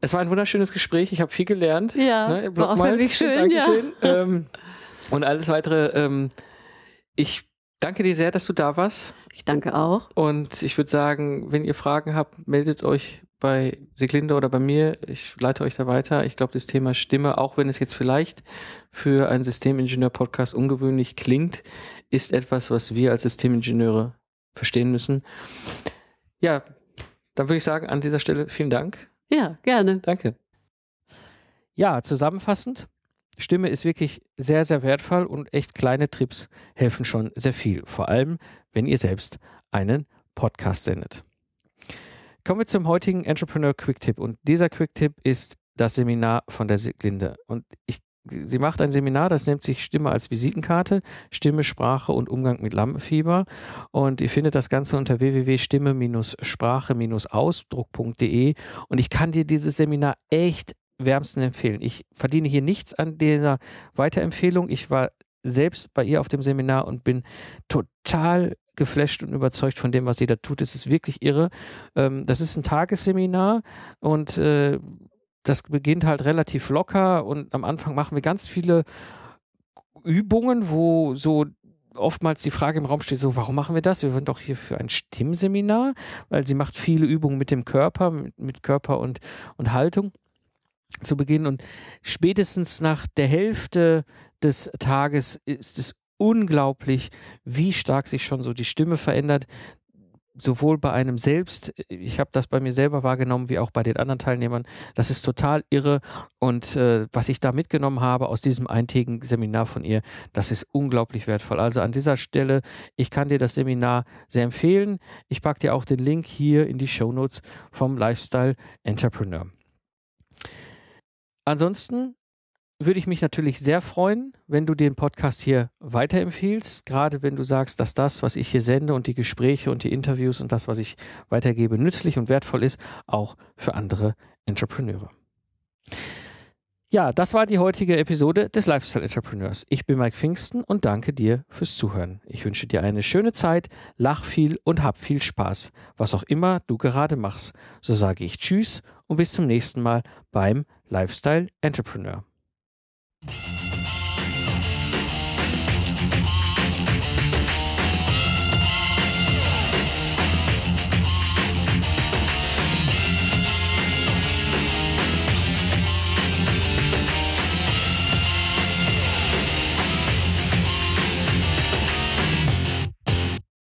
Es war ein wunderschönes Gespräch. Ich habe viel gelernt. Ja, ne? war auch wirklich schön. Dankeschön. Ja. Ähm, und alles weitere. Ähm, ich danke dir sehr, dass du da warst. Ich danke auch. Und ich würde sagen, wenn ihr Fragen habt, meldet euch bei Siglinde oder bei mir, ich leite euch da weiter. Ich glaube, das Thema Stimme, auch wenn es jetzt vielleicht für einen Systemingenieur-Podcast ungewöhnlich klingt, ist etwas, was wir als Systemingenieure verstehen müssen. Ja, dann würde ich sagen, an dieser Stelle vielen Dank. Ja, gerne. Danke. Ja, zusammenfassend, Stimme ist wirklich sehr, sehr wertvoll und echt kleine Trips helfen schon sehr viel. Vor allem, wenn ihr selbst einen Podcast sendet. Kommen wir zum heutigen Entrepreneur Quick Tip. Und dieser Quick Tip ist das Seminar von der Siglinde. Und ich, sie macht ein Seminar, das nennt sich Stimme als Visitenkarte, Stimme, Sprache und Umgang mit Lampenfieber. Und ihr findet das Ganze unter www.stimme-sprache-ausdruck.de. Und ich kann dir dieses Seminar echt wärmsten empfehlen. Ich verdiene hier nichts an dieser Weiterempfehlung. Ich war selbst bei ihr auf dem Seminar und bin total geflasht und überzeugt von dem, was sie da tut. Es ist wirklich irre. Ähm, das ist ein Tagesseminar und äh, das beginnt halt relativ locker und am Anfang machen wir ganz viele Übungen, wo so oftmals die Frage im Raum steht, so, warum machen wir das? Wir sind doch hier für ein Stimmseminar, weil sie macht viele Übungen mit dem Körper, mit, mit Körper und, und Haltung zu Beginn. Und spätestens nach der Hälfte des Tages ist es unglaublich, wie stark sich schon so die Stimme verändert. Sowohl bei einem selbst, ich habe das bei mir selber wahrgenommen, wie auch bei den anderen Teilnehmern. Das ist total irre. Und äh, was ich da mitgenommen habe aus diesem eintägigen Seminar von ihr, das ist unglaublich wertvoll. Also an dieser Stelle, ich kann dir das Seminar sehr empfehlen. Ich packe dir auch den Link hier in die Show Notes vom Lifestyle Entrepreneur. Ansonsten würde ich mich natürlich sehr freuen, wenn du den Podcast hier weiterempfiehlst, gerade wenn du sagst, dass das, was ich hier sende und die Gespräche und die Interviews und das, was ich weitergebe, nützlich und wertvoll ist, auch für andere Entrepreneure. Ja, das war die heutige Episode des Lifestyle Entrepreneurs. Ich bin Mike Pfingsten und danke dir fürs Zuhören. Ich wünsche dir eine schöne Zeit, lach viel und hab viel Spaß, was auch immer du gerade machst. So sage ich Tschüss und bis zum nächsten Mal beim Lifestyle Entrepreneur. Thank you